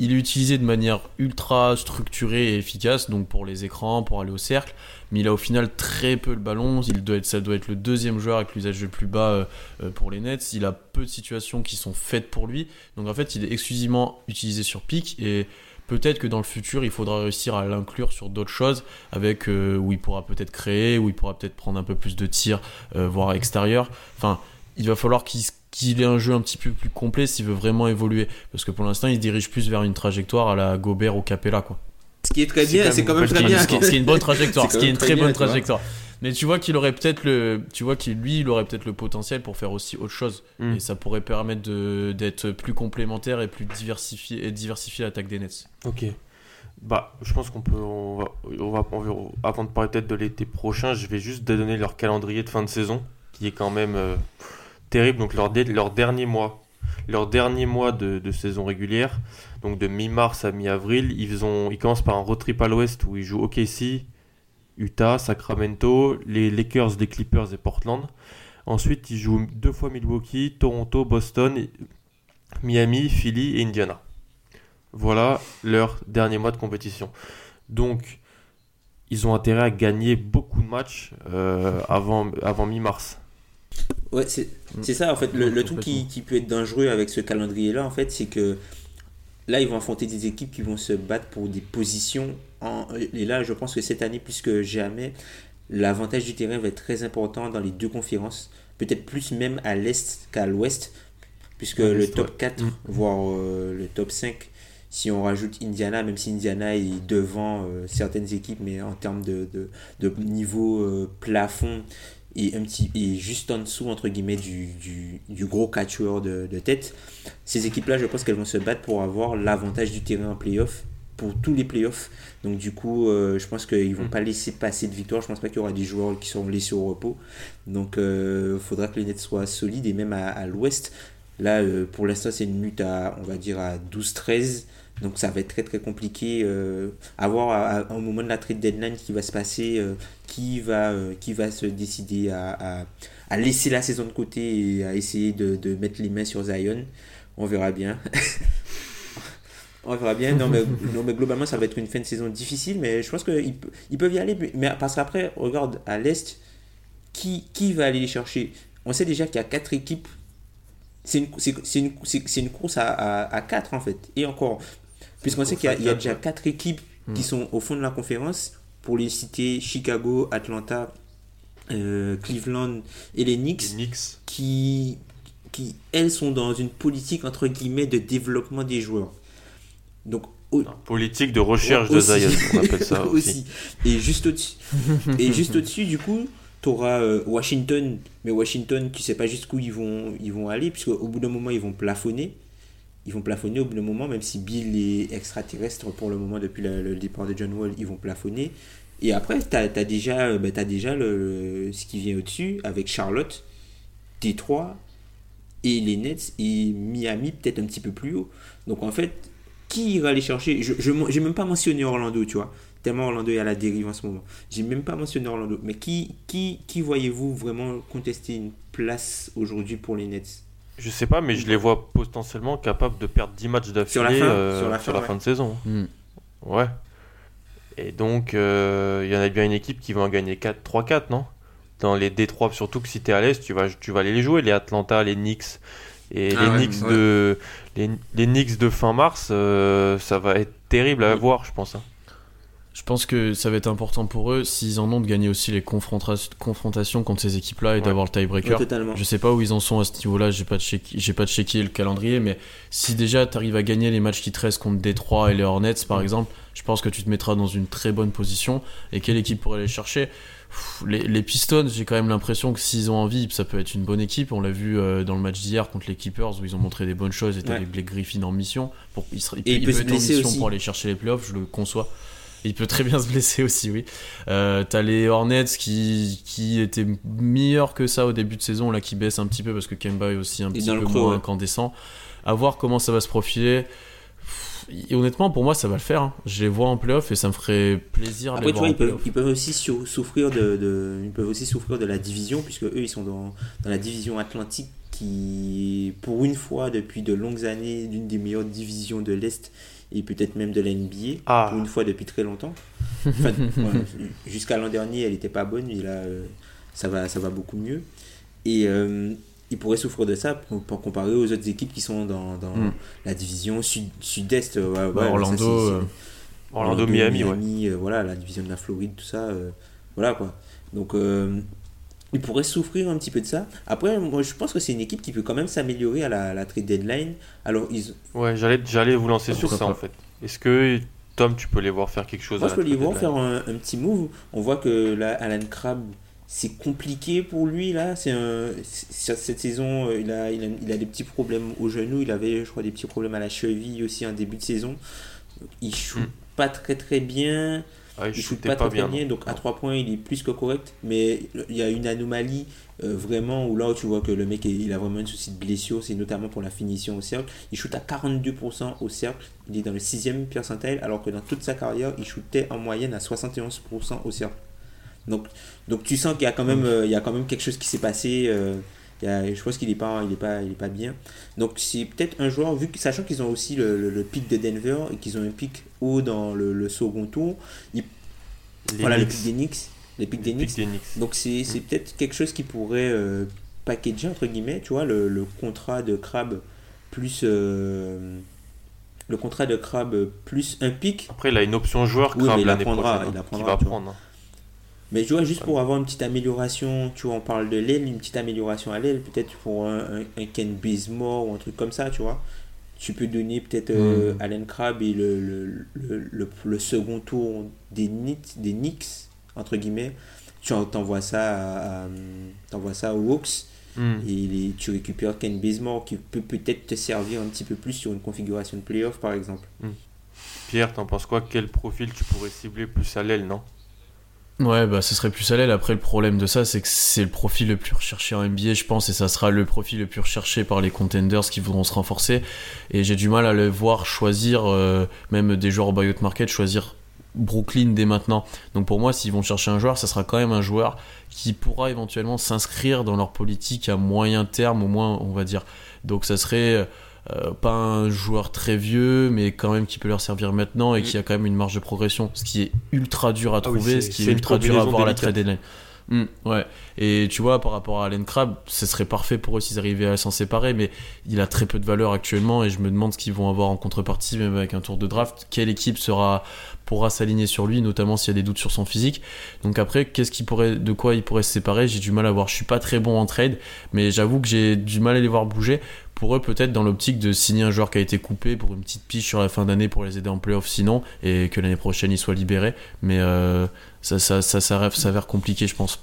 il est utilisé de manière ultra structurée et efficace, donc pour les écrans, pour aller au cercle, mais il a au final très peu le ballon. Ça doit être le deuxième joueur avec l'usage le plus bas euh, euh, pour les Nets. Il a peu de situations qui sont faites pour lui, donc en fait, il est exclusivement utilisé sur pic et peut-être que dans le futur, il faudra réussir à l'inclure sur d'autres choses, avec euh, où il pourra peut-être créer, où il pourra peut-être prendre un peu plus de tirs, voire extérieur. Enfin, il va falloir qu'il qu'il ait un jeu un petit peu plus complet s'il veut vraiment évoluer. Parce que pour l'instant, il se dirige plus vers une trajectoire à la Gobert ou Capella. Quoi. Ce qui est très bien, c'est quand même très bien. Ce qui, est une bonne trajectoire, ce qui est une très bonne trajectoire. Mais tu vois qu'il aurait peut-être le, tu vois qu'il lui, il aurait peut-être le potentiel pour faire aussi autre chose, hmm. et ça pourrait permettre d'être plus complémentaire et plus diversifié et diversifier l'attaque des Nets. Ok. Bah, je pense qu'on peut, on va, on va, avant de parler peut-être de l'été prochain, je vais juste donner leur calendrier de fin de saison, qui est quand même. Euh, terrible. Donc leur, dernier mois, leur dernier mois de, saison régulière, donc de mi-mars à mi-avril, ils, ont, ils commencent par un road trip à l'ouest où ils jouent OKC, Utah, Sacramento, les Lakers, les Clippers et Portland. Ensuite, ils jouent deux fois Milwaukee, Toronto, Boston, Miami, Philly et Indiana. Voilà leur dernier mois de compétition. Donc, ils ont intérêt à gagner beaucoup de matchs euh, avant mi-mars. Ouais, c'est ça en fait. Le, truc qui, qui, peut être dangereux avec ce calendrier-là, en fait, c'est que là, ils vont affronter des équipes qui vont se battre pour des positions. En, et là, je pense que cette année, plus que jamais, l'avantage du terrain va être très important dans les deux conférences. Peut-être plus même à l'Est qu'à l'Ouest, puisque le top 4, mm. voire euh, le top 5, si on rajoute Indiana, même si Indiana est devant euh, certaines équipes, mais en termes de, de, de niveau euh, plafond, et, un petit, et juste en dessous, entre guillemets, du, du, du gros catcheur de, de, tête. Ces équipes-là, je pense qu'elles vont se battre pour avoir l'avantage du terrain en playoff, pour tous les playoffs. Donc, du coup, euh, je pense qu'ils ne vont mm. pas laisser passer de victoire. Je pense pas qu'il y aura des joueurs qui seront laissés au repos. Donc, il euh, faudra que les Nets soient solides. Et même à, à l'ouest, là, euh, pour l'instant, c'est une lutte à, on va dire, à 12-13. Donc ça va être très très compliqué euh, à voir au moment de la trade deadline qui va se passer, euh, qui, va, euh, qui va se décider à, à, laisser la saison de côté et à essayer de, de, mettre les mains sur Zion. On verra bien. On verra bien. Non mais, non mais, globalement, ça va être une fin de saison difficile, mais je pense qu'ils ils peuvent y aller. Mais parce qu'après, regarde, à l'Est, qui, qui va aller les chercher? On sait déjà qu'il y a quatre équipes c'est une, une, une, course à, à, à, 4 en fait. Et encore, Puisqu'on sait qu'il y, a déjà quatre équipes qui hmm. sont au fond de la conférence. Pour les citer, Chicago, Atlanta, euh, Cleveland et les Knicks, Qui, qui, elles, sont dans une politique, entre guillemets, de développement des joueurs. Donc, politique de recherche de Zion, on appelle ça aussi. Et juste au-dessus, et juste au-dessus, du coup, tu auras euh, Washington, mais Washington, tu sais pas jusqu'où ils vont, ils vont aller, puisque au bout d'un moment, ils vont plafonner ils vont plafonner au bout d'un moment, même si Bill est extraterrestre pour le moment depuis le, départ de John Wall, ils vont plafonner. Et après, tu as, déjà, euh, bah, as déjà le, ce qui vient au-dessus avec Charlotte, Détroit et les Nets et Miami peut-être un petit peu plus haut. Donc en fait, qui ira aller chercher? Je n'ai même pas mentionné Orlando, tu vois. Tellement Orlando est à la dérive en ce moment. J'ai même pas mentionné Orlando. Mais qui, qui, qui voyez-vous vraiment contester une place aujourd'hui pour les Nets? Je sais pas, mais je les vois potentiellement capables de perdre 10 matchs d'affilée sur la fin, euh, sur la fin, de saison. Hmm. Ouais. Et donc, euh, il y en a bien une équipe qui va en gagner 4, 3-4, non? Dans les D3, surtout que si tu es à l'Est, tu vas, tu vas aller les jouer, les Atlanta, les Knicks. Et ah les, Knicks De, les, les, Knicks de fin mars, euh, ça va être terrible à hmm. voir, je pense. Hein. Je pense que ça va être important pour eux s'ils en ont de gagner aussi les confronta- confrontations contre ces équipes-là et Ouais. d'avoir le tiebreaker. Je sais pas où ils en sont à ce niveau-là, j'ai pas, checké, j'ai pas checké le calendrier, mais si déjà tu arrives à gagner les matchs qui te restent contre Détroit et les Hornets par exemple, je pense que tu te mettras dans une très bonne position. Et quelle équipe pourrait les chercher? Pff, les, les Pistons, j'ai quand même l'impression que s'ils ont envie, ça peut être une bonne équipe. On l'a vu euh, dans le match d'hier contre les Keepers où ils ont montré des bonnes choses et Ouais. Blake Griffin en mission. Pour, il, Et il peut se être en mission aussi. pour aller chercher les playoffs, je le conçois. Il peut très bien se blesser aussi, oui. Euh, T'as les Hornets qui, qui étaient meilleurs que ça au début de saison, là qui baissent un petit peu parce que Kemba est aussi un Et petit peu creux, moins ouais. incandescent. À voir comment ça va se profiler. Et honnêtement, pour moi, ça va le faire. hein. Je les vois en playoff et ça me ferait plaisir Après, les tu voir vois, en ils peuvent, playoff. ils peuvent aussi sou- souffrir de, de- ils peuvent aussi souffrir de la division, puisque eux, ils sont dans, dans la division atlantique qui, pour une fois, depuis de longues années, l'une des meilleures divisions de l'Est et peut-être même de la NBA, Ah. pour une fois depuis très longtemps. Enfin, ouais, Jusqu'à l'an dernier, elle n'était pas bonne, mais là, euh, ça, va, ça va beaucoup mieux. Et euh, ils pourraient souffrir de ça pour, pour comparer aux autres équipes qui sont dans, dans Mm. la division sud- sud-est. ouais, ouais, ça, Orlando, euh, Orlando, Miami, ouais. euh, voilà, la division de la Floride, tout ça. euh, voilà quoi. Donc, euh, ils pourraient souffrir un petit peu de ça. Après, moi, je pense que c'est une équipe qui peut quand même s'améliorer à la, la trade deadline. Alors, ils, Ouais, j'allais, j'allais vous lancer sur ça pas. en fait. Est-ce que Tom, tu peux les voir faire quelque chose moi, à je peux les voir deadline faire un, un petit move. On voit que là, Alan Crabb, c'est compliqué pour lui là. C'est un, cette saison, euh, il a, il a, il a des petits problèmes au genou. Il avait, je crois, des petits problèmes à la cheville aussi en début de saison. Il shoot Hmm. pas très très bien. Ah, il il shoot pas, pas très bien. donc à 3 points il est plus que correct, mais il y a une anomalie euh, vraiment où là où tu vois que le mec il a vraiment un souci de blessure, c'est notamment pour la finition au cercle. Il shoot à 42% au cercle, il est dans le 6ème percentile, alors que dans toute sa carrière il shootait en moyenne à 71% au cercle. Donc, donc tu sens qu'il y a quand même, euh, il y a quand même quelque chose qui s'est passé. euh, il y a- je pense qu'il n'est pas, il est pas, il est pas bien. Donc c'est peut-être un joueur, vu que, sachant qu'ils ont aussi le, le- le pic de Denver et qu'ils ont un pic haut dans le, le second tour, ils voilà, le pic des Knicks. Les pics Knicks. Donc c'est c'est peut-être quelque chose qui pourrait euh, packager, entre guillemets, tu vois, le, contrat de Crabbe plus... euh, le contrat de Crabbe plus un pic. Après, il a une option joueur Oui, l'année prochaine. il hein, apprendra, qu'il va prendre. Mais tu vois, juste pour avoir une petite amélioration, tu vois, on parle de l'aile, une petite amélioration à l'aile, peut-être pour un, un, un Ken Bazemore ou un truc comme ça, tu vois. Tu peux donner peut-être euh, Mm. Allen Crabbe et le, le, le, second tour des Knicks, des Knicks entre guillemets. Tu en- t'envoies ça, à, à- ça aux Hawks Hmm. et les- tu récupères Ken Bazemore qui peut peut-être te servir un petit peu plus sur une configuration de playoff par exemple. Pierre, t'en penses quoi? Quel profil tu pourrais cibler plus à l'aile, non? Ouais, bah ce serait plus à l'aile. Après, le problème de ça, c'est que c'est le profil le plus recherché en NBA, je pense, et ça sera le profil le plus recherché par les contenders qui voudront se renforcer. Et j'ai du mal à le voir choisir, euh, même des joueurs au buyout market, choisir Brooklyn dès maintenant. Donc pour moi, s'ils vont chercher un joueur, ça sera quand même un joueur qui pourra éventuellement s'inscrire dans leur politique à moyen terme, au moins, on va dire. Donc ça serait euh, pas un joueur très vieux, mais quand même qui peut leur servir maintenant et qui a quand même une marge de progression, ce qui est ultra dur à Ah oui, trouver, ce qui est, ultra dur à combinaison voir à la trade deadline. Hmm, ouais. Et tu vois, par rapport à Allen Crabbe, ce serait parfait pour eux s'ils arrivaient à s'en séparer, mais il a très peu de valeur actuellement et je me demande ce qu'ils vont avoir en contrepartie, même avec un tour de draft. Quelle équipe sera pourra s'aligner sur lui, notamment s'il y a des doutes sur son physique? Donc après, qu'est-ce qui pourrait, de quoi il pourrait se séparer? J'ai du mal à voir. Je suis pas très bon en trade, mais j'avoue que j'ai du mal à les voir bouger. Pour eux, peut-être dans l'optique de signer un joueur qui a été coupé pour une petite piche sur la fin d'année pour les aider en playoff, sinon, et que l'année prochaine il soit libéré. Mais euh, ça, ça, ça, ça s'avère compliqué, je pense.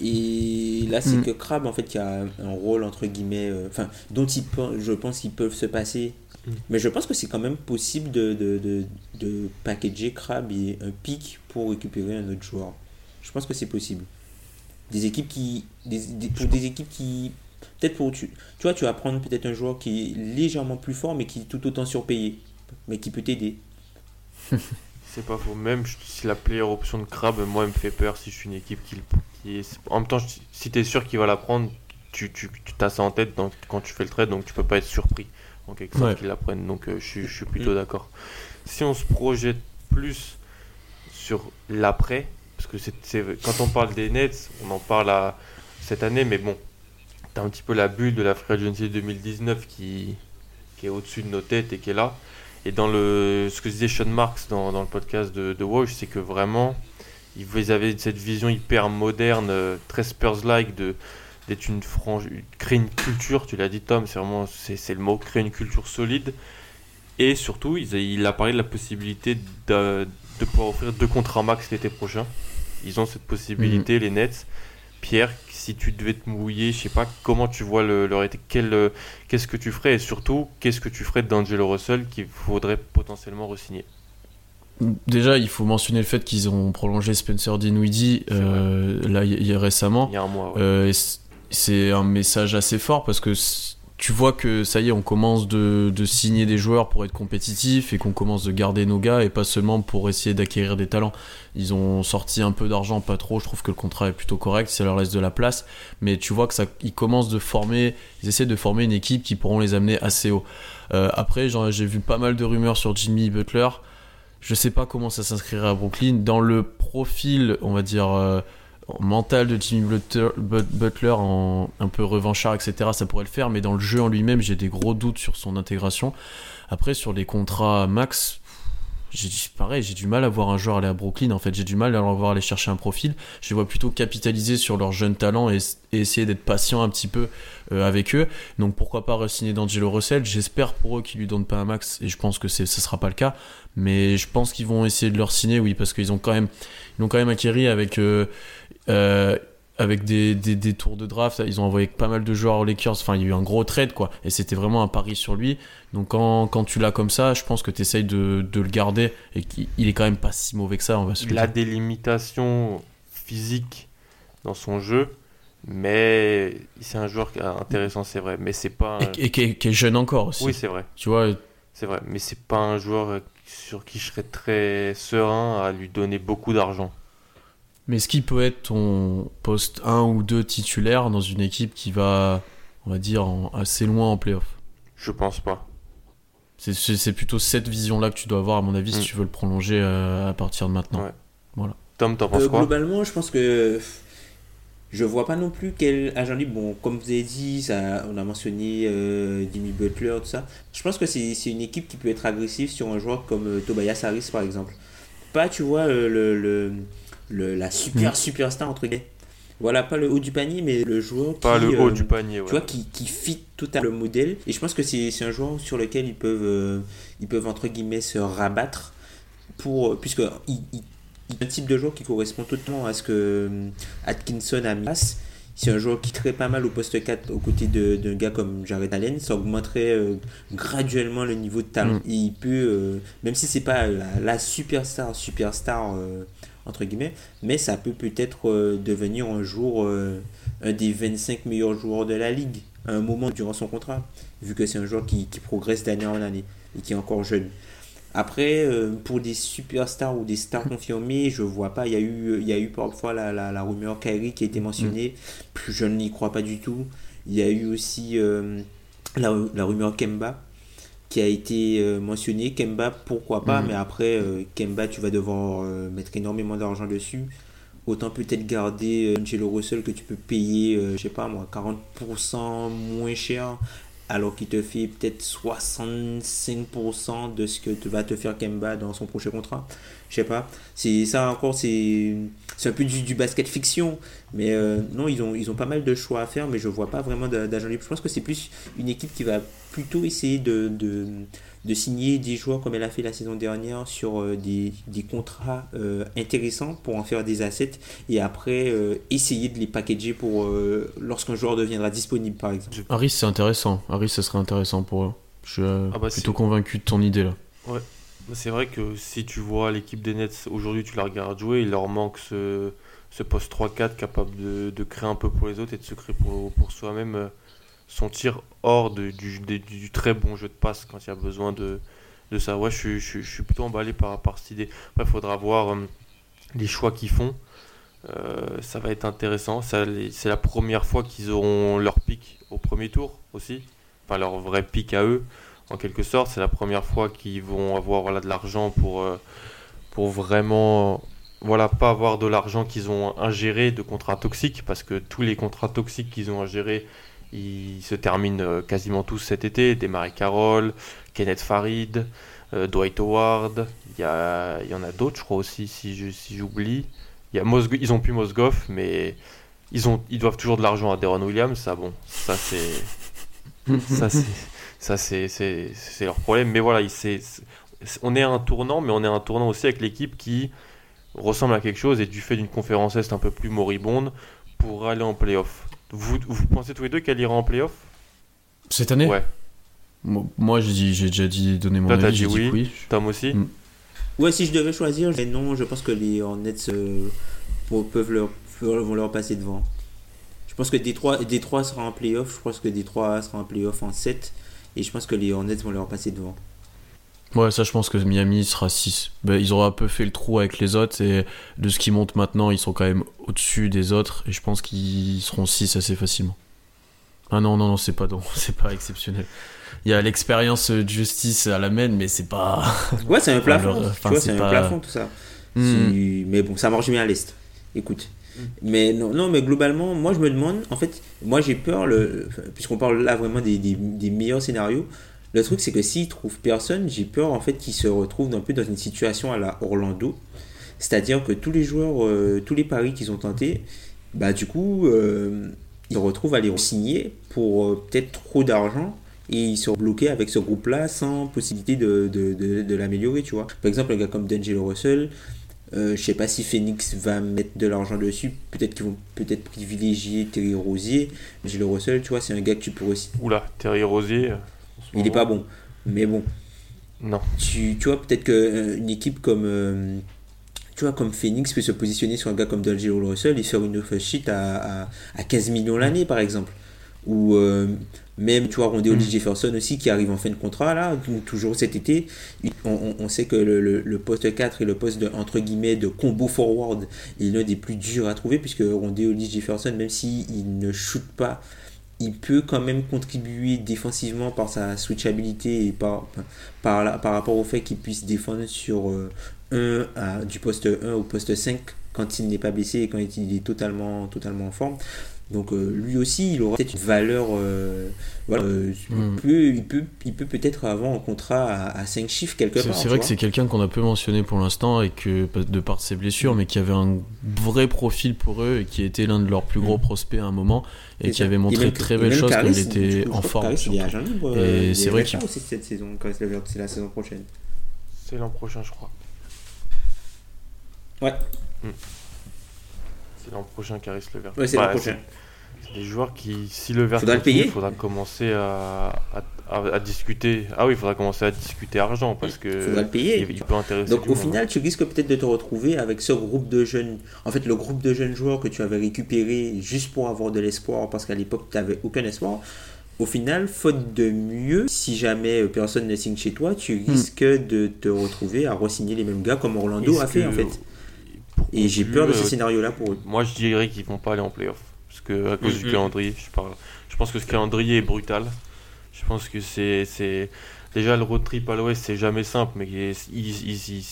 Et là, c'est Mm. que Crabbe, en fait, qui a un rôle, entre guillemets, euh, enfin, dont il peut- je pense qu'ils peuvent se passer. Mm. Mais je pense que c'est quand même possible de, de, de, de packager Crabbe et un pic pour récupérer un autre joueur. Je pense que c'est possible. Des équipes qui. Des, des- pour des équipes qui. Peut-être pour. Tu, tu vois, tu vas prendre peut-être un joueur qui est légèrement plus fort, mais qui est tout autant surpayé. Mais qui peut t'aider. C'est pas faux. Même si la player option de Crab, moi, elle me fait peur si je suis une équipe qui, qui est... En même temps, si t'es sûr qu'il va la prendre, tu, tu, tu t'as ça en tête donc, quand tu fais le trade, donc tu peux pas être surpris en quelque sorte Ouais. qu'ils la prennent. Donc euh, je, suis- je suis Mm. plutôt d'accord. Si on se projette plus sur l'après, parce que c'est, c'est- quand on parle des Nets, on en parle à, cette année, mais bon, un petit peu la bulle de la Free Agency 2019 qui, qui est au-dessus de nos têtes et qui est là. Et dans le, ce que disait Sean Marks dans, dans le podcast de, de Walsh, c'est que vraiment, ils avaient cette vision hyper moderne, euh, très Spurs-like de d'être une frange, créer une culture. Tu l'as dit Tom, c'est vraiment c'est le mot, créer une culture solide. Et surtout, il a, il a parlé de la possibilité de, de pouvoir offrir deux contrats max l'été prochain. Ils ont cette possibilité, Mhm. les Nets. Pierre, si tu devais te mouiller, je sais pas comment tu vois le, quel, euh, qu'est-ce que tu ferais et surtout qu'est-ce que tu ferais d'Angelo Russell qu'il faudrait potentiellement re-signer? Déjà, il faut mentionner le fait qu'ils ont prolongé Spencer Dinwiddie euh, là il y a récemment. Il y a un mois. ouais. Euh, c'est un message assez fort parce que tu vois que ça y est, on commence de, de signer des joueurs pour être compétitif et qu'on commence de garder nos gars et pas seulement pour essayer d'acquérir des talents. Ils ont sorti un peu d'argent, pas trop. Je trouve que le contrat est plutôt correct, ça leur laisse de la place. Mais tu vois que ça, ils commencent de former, ils essaient de former une équipe qui pourront les amener assez haut. Euh, après, j'ai vu pas mal de rumeurs sur Jimmy Butler. Je sais pas comment ça s'inscrirait à Brooklyn. Dans le profil, on va dire, euh, mental de Jimmy Butler, But- Butler en un peu revanchard, etc., ça pourrait le faire. Mais dans le jeu en lui-même, j'ai des gros doutes sur son intégration. Après, sur les contrats max, j'ai pareil, j'ai du mal à voir un joueur aller à Brooklyn. En fait, j'ai du mal à leur voir aller chercher un profil. Je vois plutôt capitaliser sur leurs jeunes talents et, essayer d'être patient un petit peu euh, avec eux. Donc pourquoi pas re-signer d'Angelo Russell? J'espère pour eux qu'ils lui donnent pas un max et je pense que ce sera pas le cas. Mais je pense qu'ils vont essayer de leur signer, oui, parce qu'ils ont quand même, ils l'ont quand même acquéri avec, euh, avec des, des, des tours de draft. Ils ont envoyé pas mal de joueurs aux Lakers. Enfin, il y a eu un gros trade, quoi. Et c'était vraiment un pari sur lui. Donc quand, quand tu l'as comme ça, je pense que tu essayes de, de le garder et qu'il il est quand même pas si mauvais que ça, on va se Il a des limitations physiques dans son jeu, mais c'est un joueur intéressant, c'est vrai. Mais c'est pas. un- Et, et qui, est, qui est jeune encore aussi. Oui, c'est vrai, tu vois, c'est vrai. Mais c'est pas un joueur euh, sur qui je serais très serein à lui donner beaucoup d'argent. Mais ce qui peut être ton poste 1 ou 2 titulaire dans une équipe qui va, on va dire, en- assez loin en playoff? Je pense pas. C'est- plutôt cette vision-là que tu dois avoir, à mon avis, si Mm. tu veux le prolonger euh, à partir de maintenant. Ouais. Tom, t'en penses Euh, quoi? globalement, je pense que je vois pas non plus quel agent libre. Bon, comme vous avez dit, ça, on a mentionné euh, Jimmy Butler, tout ça. Je pense que c'est c'est une équipe qui peut être agressive sur un joueur comme euh, Tobias Harris, par exemple. Pas, tu vois, euh, le, le, le- la super Mm. superstar, entre guillemets. Voilà, pas le haut du panier, mais le joueur Pas qui, le haut euh, du panier, ouais. tu vois, qui, qui fit tout à le modèle. Et je pense que c'est un joueur sur lequel ils peuvent, euh, ils peuvent entre guillemets, se rabattre. Pour, puisque il, un type de joueur qui correspond totalement à ce que euh, Atkinson a mis. C'est un joueur qui très pas mal au poste 4 aux côtés d'un gars comme Jared Allen. Ça augmenterait euh, graduellement le niveau de talent. Mm. Et il peut, euh, même si c'est pas la, la superstar, superstar, euh, entre guillemets, mais ça peut peut-être euh, devenir un jour euh, un des 25 meilleurs joueurs de la ligue à un moment durant son contrat, vu que c'est un joueur qui, qui progresse d'année en année et qui est encore jeune. Après, euh, pour des superstars ou des stars confirmées, je vois pas. Il y a eu, il y a eu parfois la, la, la rumeur Kyrie qui a été mentionnée. Plus je n'y crois pas du tout. Il y a eu aussi la, la rumeur Kemba qui a été euh, mentionnée. Kemba, pourquoi pas, Mhm. mais après, euh, Kemba, tu vas devoir euh, mettre énormément d'argent dessus. Autant peut-être garder Angelo Russell que tu peux payer, je sais pas moi, 40% moins cher, alors qu'il te fait peut-être 65% de ce que te va te faire Kemba dans son prochain contrat. Je sais pas. C'est ça encore, c'est c'est un peu du, du basket fiction, mais euh, non, ils ont ils ont pas mal de choix à faire, mais je vois pas vraiment d'a- d'agent libre. Je pense que c'est plus une équipe qui va plutôt essayer de, de, de signer des joueurs comme elle a fait la saison dernière sur euh, des, des contrats euh, intéressants pour en faire des assets et après euh, essayer de les packager pour euh, lorsqu'un joueur deviendra disponible par exemple. Harris, c'est intéressant. Harris, ça serait intéressant pour eux. Je suis euh, Ah bah, plutôt convaincu de ton idée là. C'est vrai que si tu vois l'équipe des Nets aujourd'hui, tu la regardes jouer, il leur manque ce, poste 3-4 capable de, créer un peu pour les autres et de se créer pour, soi-même euh, son tir hors du, très bon jeu de passe quand il y a besoin de, ça. Ouais, je, suis- plutôt emballé par, par cette idée. Après, il faudra voir euh, les choix qu'ils font. Euh, ça va être intéressant. C'est la première fois qu'ils auront leur pic au premier tour aussi. Enfin, leur vrai pic à eux en quelque sorte. C'est la première fois qu'ils vont avoir voilà, de l'argent pour, euh, pour vraiment voilà, pas avoir de l'argent qu'ils ont ingéré de contrats toxiques, parce que tous les contrats toxiques qu'ils ont ingérés, ils se terminent euh, quasiment tous cet été. Desmarais Carroll, Kenneth Farid, euh, Dwight Howard, il y, a, il y en a d'autres, je crois aussi, si si j'oublie. y a ils ont plus Mosgoff, mais ils, ont, ils doivent toujours de l'argent à Deron Williams, ça, bon, ça c'est. ça, c'est. Ça, c'est, leur problème. Mais voilà, on est à un tournant, mais on est à un tournant aussi avec l'équipe qui ressemble à quelque chose et du fait d'une conférence Est un peu plus moribonde pour aller en playoff. Vous, vous pensez tous les deux qu'elle ira en playoff? Cette année? Ouais. Moi, j'ai déjà dit donner mon Toi, t'as avis, dit j'ai dit oui. oui. Tom aussi? Mm. Ouais, si je devais choisir, mais non, je pense que les Hornets euh, pour- peuvent leur, vont leur passer devant. Je pense que Détroit, Détroit sera en playoff, je pense que Détroit sera en playoff en 7, et je pense que les Hornets vont leur passer devant. Ouais, ça, je pense que Miami sera 6. ils auront un peu fait le trou avec les autres, et de ce qui monte maintenant, ils sont quand même au-dessus des autres, et je pense qu'ils seront 6 assez facilement. Ah non, non, non, c'est pas, c'est pas exceptionnel. Il y a l'expérience euh, Justice à la main, mais c'est pas. Ouais, c'est un plafond, enfin, vois, c'est un pas- plafond tout ça. Hmm. Mais bon, ça marche bien à l'Est. Écoute. Mais non, mais globalement, moi je me demande, en fait, moi j'ai peur, puisqu'on parle là vraiment des, des, meilleurs scénarios, le truc c'est que s'ils trouvent personne, j'ai peur en fait qu'ils se retrouvent un peu dans une situation à la Orlando. C'est-à-dire que tous les joueurs, euh, tous les paris qu'ils ont tentés, bah du coup, euh, ils retrouvent à les signer pour euh, peut-être trop d'argent et ils sont bloqués avec ce groupe-là sans possibilité de, de, de, de l'améliorer, tu vois. Par exemple, un gars comme D'Angelo Russell, euh, je sais pas si Phoenix va mettre de l'argent dessus. Peut-être qu'ils vont peut-être privilégier Terry Rosier. D'Angelo Russell, tu vois, c'est un gars que tu pourrais aussi. Oula, Terry Rosier. euh, Il est moment. pas bon, mais bon. Non. Tu, tu vois, peut-être qu'une équipe comme. euh, tu vois, comme Phoenix peut se positionner sur un gars comme D'Angelo Russell et faire une offer sheet à, à, à 15 millions l'année, par exemple. Ou euh, même, tu vois, Rondé Hollis Jefferson aussi qui arrive en fin de contrat, là, ou toujours cet été. On, on- on sait que le, le- le poste 4 et le poste de, entre guillemets, de combo forward est l'un des plus durs à trouver, puisque Rondé Jefferson, même s'il ne shoot pas, il peut quand même contribuer défensivement par sa switchabilité et par, par, la- par rapport au fait qu'il puisse défendre sur euh, un à- du poste 1 au poste 5 quand il n'est pas blessé et quand il est totalement, totalement en forme. Donc euh, lui aussi, il aura peut-être une valeur. euh, voilà, euh, Mm. il peut, il peut, il peut peut-être avoir un contrat à, 5 chiffres quelque C'est part. c'est vrai que c'est quelqu'un qu'on a peu mentionné pour l'instant et que de par ses blessures, mais qui avait un vrai profil pour eux et qui était l'un de leurs plus gros prospects à un moment et C'est qui ça. avait montré même- de très belles choses quand il était en forme. Caris, il est surtout. agent libre. Et il c'est est vrai qu'il- aussi cette saison, c'est la saison prochaine. C'est l'an prochain, je crois. Ouais, C'est l'an prochain, Caris Levert. ouais c'est Bah, l'an prochain. C'est des joueurs qui, si le vert il faudra commencer à, à, à- à discuter. Ah oui, il faudra commencer à discuter argent parce que Faudra le payer. il, il peut intéresser. Donc au monde. final, tu risques peut-être de te retrouver avec ce groupe de jeunes. En fait, le groupe de jeunes joueurs que tu avais récupéré juste pour avoir de l'espoir, parce qu'à l'époque, tu n'avais aucun espoir. Au final, faute de mieux, si jamais euh, personne ne signe chez toi, tu Hmm. risques de te retrouver à re-signer les mêmes gars comme Orlando a fait que- en fait. Et j'ai peur de ce euh, scénario-là pour eux. Moi, je dirais qu'ils vont pas aller en playoff. Parce que, à cause Mm, du mm. calendrier, je parle. Je pense que ce calendrier est brutal. Je pense que c'est. c'est- Déjà, le road trip à l'ouest, c'est jamais simple, mais ils, ils,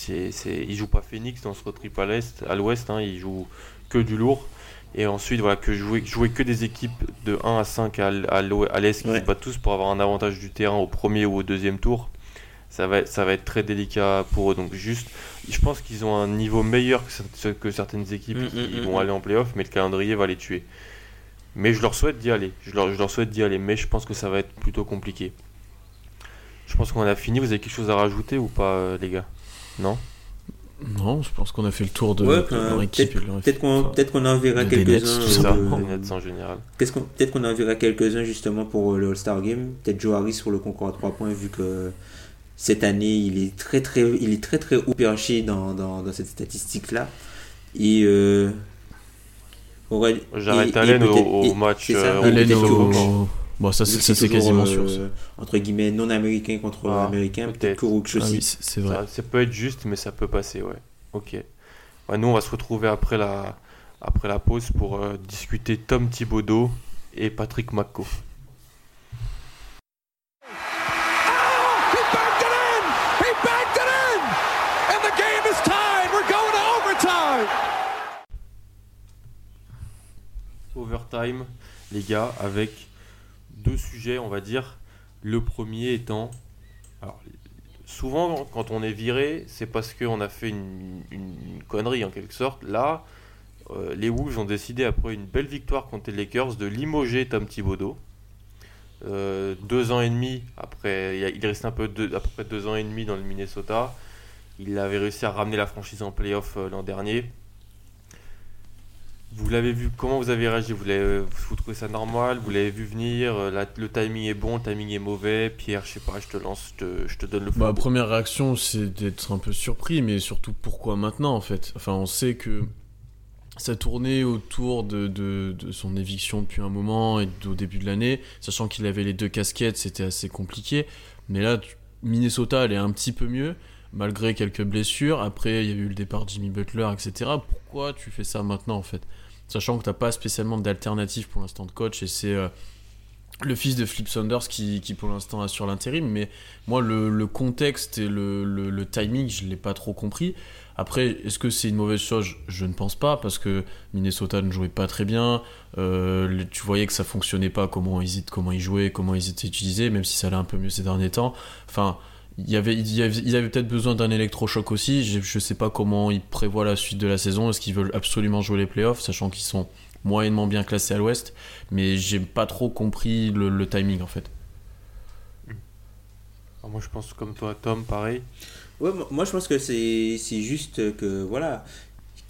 ils jouent pas Phoenix dans ce road trip à l'est, à l'ouest, hein, ils jouent que du lourd. Et ensuite, voilà, que jouer, jouer que des équipes de 1 à 5 à, l- à l'ouest- à l'est qui Ouais. se battent tous pour avoir un avantage du terrain au premier ou au deuxième tour, ça va, être- ça va être très délicat pour eux. Donc, juste, je pense qu'ils ont un niveau meilleur que, cer- que certaines équipes Mm, qui mm, mm, vont mm. aller en playoff, mais le calendrier va les tuer. Mais je leur souhaite d'y aller. Je leur, je leur souhaite d'y aller, mais je pense que ça va être plutôt compliqué. Je pense qu'on a fini. Vous avez quelque chose à rajouter ou pas, euh, les gars? Non? Non, je pense qu'on a fait le tour de, Ouais, leur équipe. peut-être qu'on peut-être qu'on en verra quelques-uns. euh, en général. Qu'est-ce qu'on- Peut-être qu'on en verra quelques-uns justement pour euh, le All-Star Game. Peut-être Joe Harris sur le concours à 3 points, vu que cette année, il est très très, il est très, très haut perché dans, dans, dans cette statistique-là. Et. Euh, J'arrête et- et Allen au- au match, ça, euh, Allen au- que- Bon, ça, c'est quasiment euh, sûr. ça. Entre guillemets, non-américain contre Ah, américain. Peut-être peut-être. que Rooks Ah oui, c'est c'est vrai. Ça, ça peut être juste, mais ça peut passer, ouais. Ok. Ouais, nous, on va se retrouver après la, après la pause pour euh, discuter Tom Thibodeau et Patrick McCo. Overtime, les gars, avec deux sujets, on va dire. Le premier étant. Souvent, quand on est viré, c'est parce qu'on a fait une, connerie en quelque sorte. Là, euh, les Wolves ont décidé, après une belle victoire contre les Lakers, de limoger Tom Thibodeau. Euh, deux ans et demi après, il reste un peu de, à peu près deux ans et demi dans le Minnesota. Il avait réussi à ramener la franchise en playoff euh, l'an dernier. Vous l'avez vu, comment vous avez réagi? Vous, trouvez ça normal? Vous l'avez vu venir? Euh, Le timing est bon, le timing est mauvais? Pierre, je sais pas, je te lance, je te, donne le Bah, flambeau. première réaction, c'est d'être un peu surpris, mais surtout pourquoi maintenant en fait? Enfin, on sait que ça tournait autour de, son éviction depuis un moment et au début de l'année, sachant qu'il avait les deux casquettes, c'était assez compliqué. Mais là, Minnesota allait un petit peu mieux, malgré quelques blessures. Après, il y a eu le départ de Jimmy Butler, etc. Pourquoi tu fais ça maintenant en fait? Sachant que t'as pas spécialement d'alternative pour l'instant de coach et c'est. euh, le fils de Flip Saunders qui, pour l'instant assure l'intérim, mais moi le, contexte et le, timing je l'ai pas trop compris. Après, est-ce que c'est une mauvaise chose? Je ne pense pas parce que Minnesota ne jouait pas très bien. Euh, tu voyais que ça fonctionnait pas comment ils comment ils jouaient, comment ils étaient utilisés, même si ça allait un peu mieux ces derniers temps. Enfin, il y avait il y avait, ils avaient peut-être besoin d'un électrochoc aussi. Je, je sais pas comment ils prévoient la suite de la saison. Est-ce qu'ils veulent absolument jouer les playoffs, sachant qu'ils sont moyennement bien classés à l'Ouest, mais j'ai pas trop compris le, le timing en fait. Alors moi je pense comme toi Tom, pareil. Ouais, mo- moi je pense que c'est c'est juste que voilà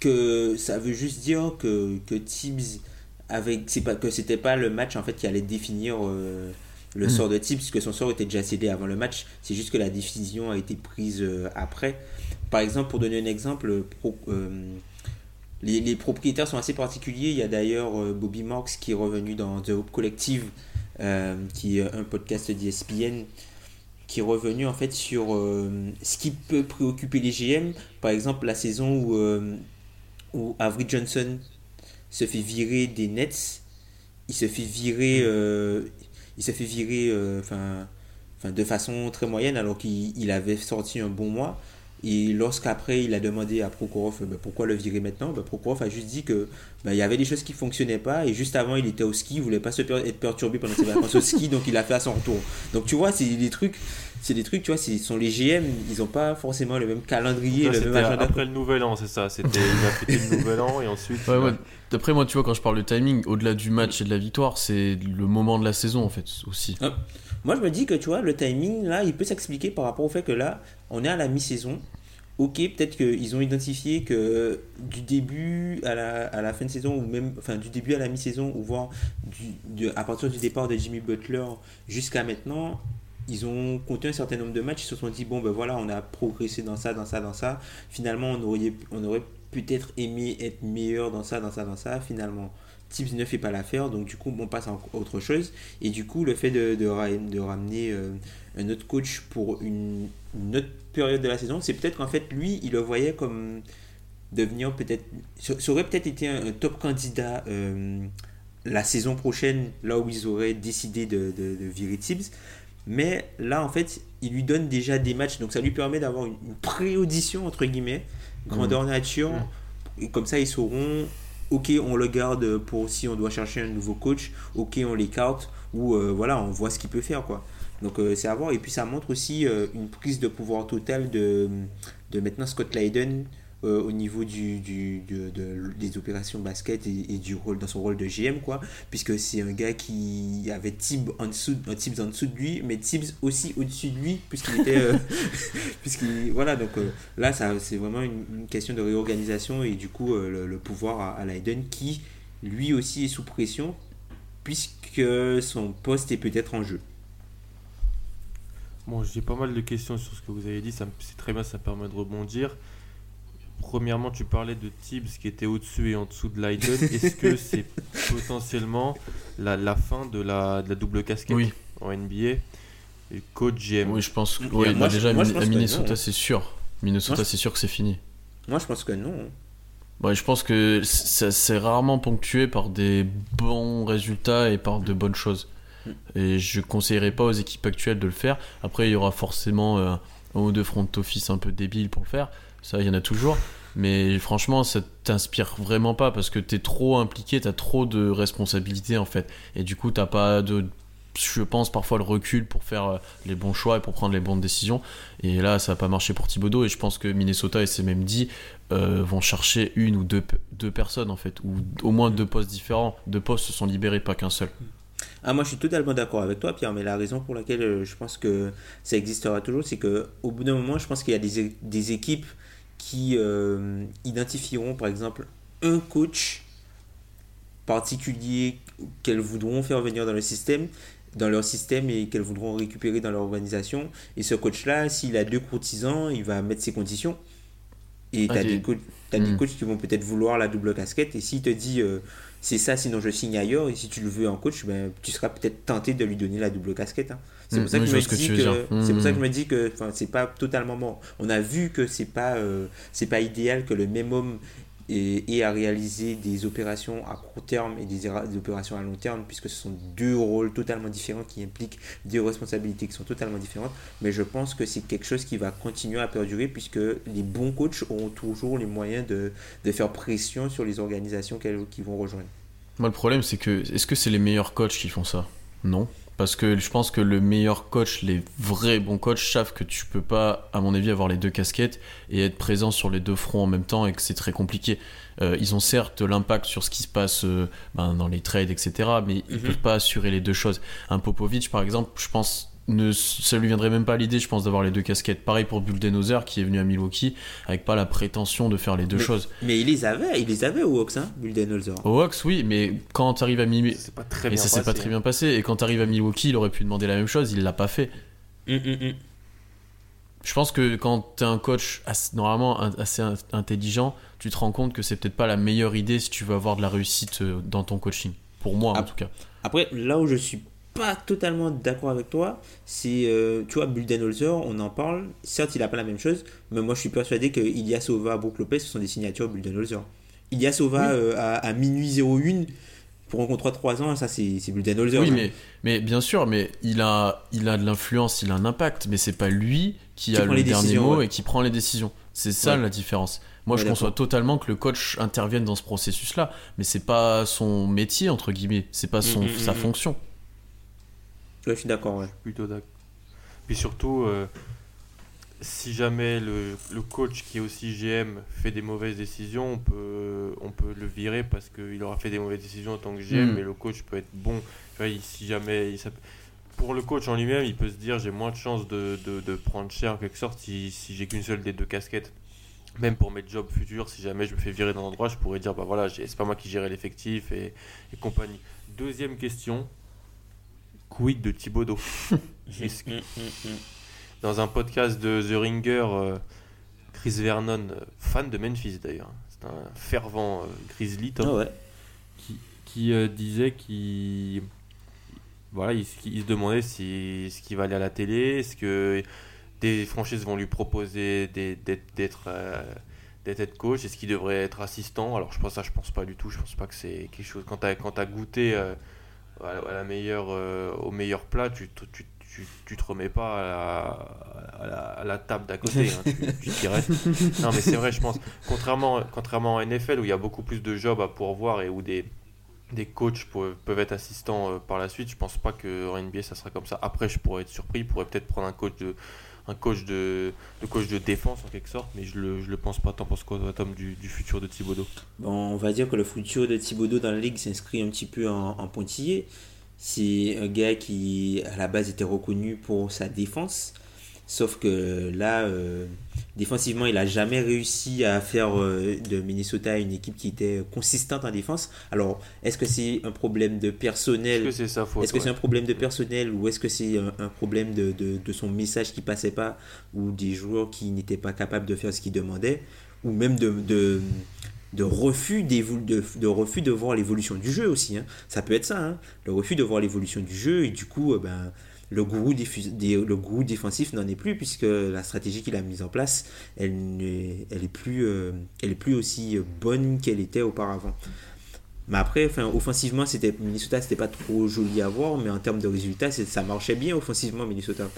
que ça veut juste dire que que Tibbs avec c'est pas que c'était pas le match en fait qui allait définir euh, le Mm. sort de Tibbs puisque son sort était déjà cédé avant le match c'est juste que la décision a été prise euh, après par exemple pour donner un exemple pro- euh, les, les propriétaires sont assez particuliers il y a d'ailleurs euh, Bobby Marks qui est revenu dans The Hope Collective euh, qui est un podcast d'ESPN qui est revenu en fait sur euh, ce qui peut préoccuper les GM. Par exemple, la saison où, euh, où Avery Johnson se fait virer des Nets, il se fait virer, euh, il se fait virer euh, de façon très moyenne alors qu'il il avait sorti un bon mois. Et lorsqu'après il a demandé à Prokhorov euh, bah, pourquoi le virer maintenant, bah, Prokhorov a juste dit que bah, il y avait des choses qui fonctionnaient pas et juste avant il était au ski, il voulait pas se per- être perturbé pendant ses vacances au ski donc il a fait à son retour. Donc tu vois, c'est des trucs, c'est des trucs, tu vois, ce sont les GM, ils ont pas forcément le même calendrier, le même agenda. après le nouvel an, c'est ça. C'était il a fêté le nouvel an et ensuite. Ouais, ouais. D'après moi, tu vois, quand je parle de timing, au-delà du match et de la victoire, c'est le moment de la saison en fait aussi. Moi, je me dis que tu vois, le timing là, il peut s'expliquer par rapport au fait que là, on est à la mi-saison. Ok, peut-être qu'ils ont identifié que du début à la, à la fin de saison, ou même enfin, du début à la mi-saison, ou voire à partir du départ de Jimmy Butler jusqu'à maintenant, ils ont compté un certain nombre de matchs. Ils se sont dit, bon, ben voilà, on a progressé dans ça, dans ça, dans ça. Finalement, on aurait, on peut-être aimé être meilleur dans ça, dans ça, dans ça. Finalement, Tibbs ne fait pas l'affaire, donc du coup, on passe à autre chose. Et du coup, le fait de, de, de ramener euh, un autre coach pour une, une autre période de la saison, c'est peut-être qu'en fait, lui, il le voyait comme devenir peut-être. Ça aurait peut-être été un, un top candidat euh, la saison prochaine, là où ils auraient décidé de, de, de virer Tibbs. Mais là, en fait, il lui donne déjà des matchs, donc ça lui permet d'avoir une, une pré-audition, entre guillemets, grandeur nature. Et comme ça, ils sauront, ok, on le garde pour si on doit chercher un nouveau coach, ok, on l'écarte, ou euh, voilà, on voit ce qu'il peut faire, quoi. Donc euh, c'est à voir. Et puis ça montre aussi euh, une prise de pouvoir totale de, de maintenant Scott Lydon euh, au niveau du, du, de, de- des opérations basket et, du rôle dans son rôle de GM quoi. Puisque c'est un gars qui avait Tibbs en dessous euh, en dessous de lui mais Tibbs aussi au-dessus de lui puisqu'il était puisqu'il voilà. Donc là ça c'est vraiment une, question de réorganisation et du coup le, pouvoir à, à Lydon qui lui aussi est sous pression puisque son poste est peut-être en jeu Bon, j'ai pas mal de questions sur ce que vous avez dit. C'est très bien, ça permet de rebondir. Premièrement, tu parlais de Tibbs qui était au-dessus et en dessous de Leiden. Est-ce que c'est potentiellement la, la fin de la, de la double casquette Oui. en NBA et coach GM Oui, je pense que Ok, ouais, moi, bah, déjà moi, je à pense que Minnesota, c'est sûr. Minnesota, c'est sûr que c'est fini. moi je pense que non Ouais, je pense que c'est rarement ponctué par des bons résultats et par de bonnes choses. Et je conseillerais pas aux équipes actuelles de le faire. Après, il y aura forcément euh, un ou deux front office un peu débiles pour le faire. Ça, il y en a toujours. Mais franchement, ça t'inspire vraiment pas parce que t'es trop impliqué, t'as trop de responsabilités en fait. Et du coup, t'as pas de je pense, parfois le recul pour faire euh, les bons choix et pour prendre les bonnes décisions. Et là, ça n'a pas marché pour Thibodeau. Et je pense que Minnesota, et c'est même dit, euh, vont chercher une ou deux, deux personnes, en fait, ou au moins deux postes différents. Deux postes se sont libérés, pas qu'un seul. Ah, moi, je suis totalement d'accord avec toi, Pierre, mais la raison pour laquelle euh, je pense que ça existera toujours, c'est que au bout d'un moment, je pense qu'il y a des, des équipes qui euh, identifieront, par exemple, un coach particulier qu'elles voudront faire venir dans le système dans leur système et qu'elles voudront récupérer dans leur organisation. Et ce coach-là, s'il a deux courtisans, il va mettre ses conditions. Et tu as, des, coachs, as des hmm. coachs qui vont peut-être vouloir la double casquette. Et s'il te dit euh, c'est ça, sinon je signe ailleurs, et si tu le veux en coach, ben, tu seras peut-être tenté de lui donner la double casquette. Hein. C'est pour, ça que je me dis que, c'est pour ça que je me dis que c'est pas totalement mort. On a vu que c'est pas, euh, c'est pas idéal que le même homme et, à réaliser des opérations à court terme et des, opérations à long terme, puisque ce sont deux rôles totalement différents qui impliquent des responsabilités qui sont totalement différentes. Mais je pense que c'est quelque chose qui va continuer à perdurer, puisque les bons coachs auront toujours les moyens de, faire pression sur les organisations qui vont rejoindre. Moi, le problème, c'est que est-ce que c'est les meilleurs coachs qui font ça? Non. Parce que je pense que le meilleur coach, les vrais bons coachs savent que tu peux pas, à mon avis, avoir les deux casquettes et être présent sur les deux fronts en même temps et que c'est très compliqué. Euh, ils ont certes l'impact sur ce qui se passe euh, ben, dans les trades, etc., mais ils ne mhm. peuvent pas assurer les deux choses. Un Popovic, par exemple, je pense ne, ça lui viendrait même pas l'idée, je pense, d'avoir les deux casquettes. Pareil pour Buldenhauser qui est venu à Milwaukee avec pas la prétention de faire les deux choses. Mais il les avait, il les avait au Hawks, hein, Buldenholzer. Au Hawks, oui, mais quand tu arrives à Milwaukee, et ça s'est pas très bien passé. Et quand tu arrives à Milwaukee, il aurait pu demander la même chose, il l'a pas fait. Hum, hum, hum. Je pense que quand tu es un coach normalement assez intelligent, tu te rends compte que c'est peut-être pas la meilleure idée si tu veux avoir de la réussite euh, dans ton coaching. Pour moi, en tout cas. Après, là où je suis pas totalement d'accord avec toi. C'est, euh, tu vois, Buldenholzer, on en parle. Certes, il a pas la même chose, mais moi je suis persuadé que Ilia Sova, Brook Lopez, ce sont des signatures Buldenholzer. Ilia Sova euh, à, minuit 01 pour un contrat de 3 ans, ça c'est, c'est Buldenholzer. Oui, mais, mais bien sûr, mais il a, il a de l'influence, il a un impact, mais c'est pas lui qui, a le dernier mot et qui prend les décisions. C'est ça la différence. Moi, je conçois totalement que le coach intervienne dans ce processus-là, mais c'est pas son métier entre guillemets, c'est pas son, mm, mm, sa mm, fonction je suis d'accord, Plutôt d'accord. Puis surtout, euh, si jamais le, coach qui est aussi GM fait des mauvaises décisions, on peut, on peut le virer parce qu'il aura fait des mauvaises décisions en tant que GM, hmm. mais le coach peut être bon. si jamais pour le coach en lui-même, il peut se dire j'ai moins de chances de, prendre cher en quelque sorte si, j'ai qu'une seule des deux casquettes. Même pour mes jobs futurs, si jamais je me fais virer d'un endroit, je pourrais dire bah voilà, c'est pas moi qui gérais l'effectif et, et compagnie. Deuxième question, quid de Thibodeau Dans un podcast de The Ringer, euh, Chris Vernon, euh, fan de Memphis d'ailleurs, c'est un fervent euh, Grizzly, ah qui, disait qu'il voilà, il, se demandait si ce qu'il va aller à la télé, est-ce que des franchises vont lui proposer d'être head coach, est-ce qu'il devrait être assistant? Alors je pense ça, je pense pas du tout, je pense pas que c'est quelque chose. Quand tu as, as, goûté à la meilleure, euh, au meilleur plat, tu, tu, tu, tu, te remets pas à la, à la, table d'à côté, hein, tu, t'y restes. Non, mais c'est vrai, je pense, contrairement, contrairement en NFL où il y a beaucoup plus de jobs à pourvoir et où des, des coachs peuvent, peuvent être assistants euh, par la suite, je pense pas qu'en NBA ça sera comme ça. Après, je pourrais être surpris, pourrait peut-être prendre un coach de un coach de, de, coach de défense en quelque sorte, mais je le, je le pense pas. T'en penses quoi, Tom, du, du futur de Thibodeau? Bon, On va dire que le futur de Thibodeau dans la ligue s'inscrit un petit peu en, en pointillé. C'est un gars qui, à la base, était reconnu pour sa défense. Sauf que là, euh, défensivement, il n'a jamais réussi à faire euh, de Minnesota une équipe qui était consistante en défense. Alors, est-ce que c'est un problème de personnel? Est-ce que c'est Est-ce que c'est un problème de personnel ou est-ce que c'est un, problème de, de, son message qui passait pas ou des joueurs qui n'étaient pas capables de faire ce qu'il demandait ou même de, de, de refus, de, de, refus de voir l'évolution du jeu aussi. Hein. Ça peut être ça, hein. le refus de voir l'évolution du jeu et du coup, euh, ben le goût, le goût défensif n'en est plus puisque la stratégie qu'il a mise en place, elle n'est elle est plus, euh, est plus aussi bonne qu'elle était auparavant. Mais après, enfin, offensivement, c'était Minnesota, c'était pas trop joli à voir, mais en termes de résultats, ça marchait bien offensivement Minnesota.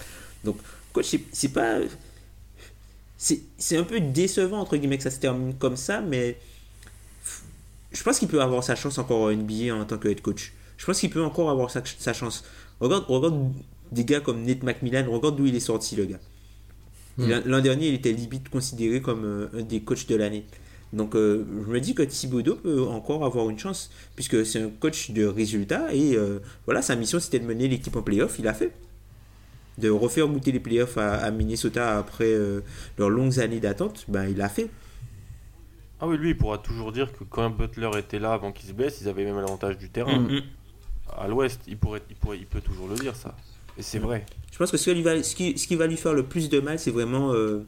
Donc, coach, c'est pas, c'est un peu décevant entre guillemets que ça se termine comme ça, mais je pense qu'il peut avoir sa chance encore en NBA en tant que head coach. Je pense qu'il peut encore avoir sa, sa chance Regarde, regarde des gars comme Nate McMillan, regarde d'où il est sorti, le gars. Hmm. L'an- dernier, il était limite considéré comme euh, un des coachs de l'année. Donc, euh, je me dis que Thibodeau peut encore avoir une chance, puisque c'est un coach de résultats, et euh, voilà, sa mission c'était de mener l'équipe en playoff, il a fait. De refaire goûter les playoffs à, à Minnesota après euh, leurs longues années d'attente, ben, il l'a fait. Ah oui, lui, il pourra toujours dire que quand Butler était là avant qu'il se blesse, ils avaient même l'avantage du terrain. Mm. À l'ouest, il, pourrait, il, pourrait, il peut toujours le dire, ça. Et c'est vrai. Je pense que ce, qui va, ce, qui, ce qui va lui faire le plus de mal, c'est vraiment euh,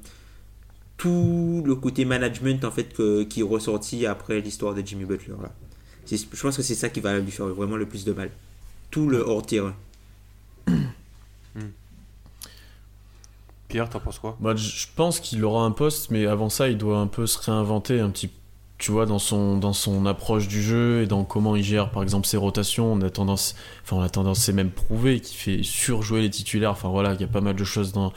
tout le côté management en fait que- qui est ressorti après l'histoire de Jimmy Butler. Là. Je pense que c'est ça qui va lui faire vraiment le plus de mal. Tout le hors-terrain. Pierre, t'en penses quoi? Bah, je pense qu'il aura un poste, mais avant ça, il doit un peu se réinventer un petit tu vois, dans son, dans son approche du jeu et dans comment il gère, par exemple, ses rotations. On a tendance, enfin, on a tendance, c'est même prouvé qu'il fait surjouer les titulaires. Enfin, voilà, il y a pas mal de choses dans,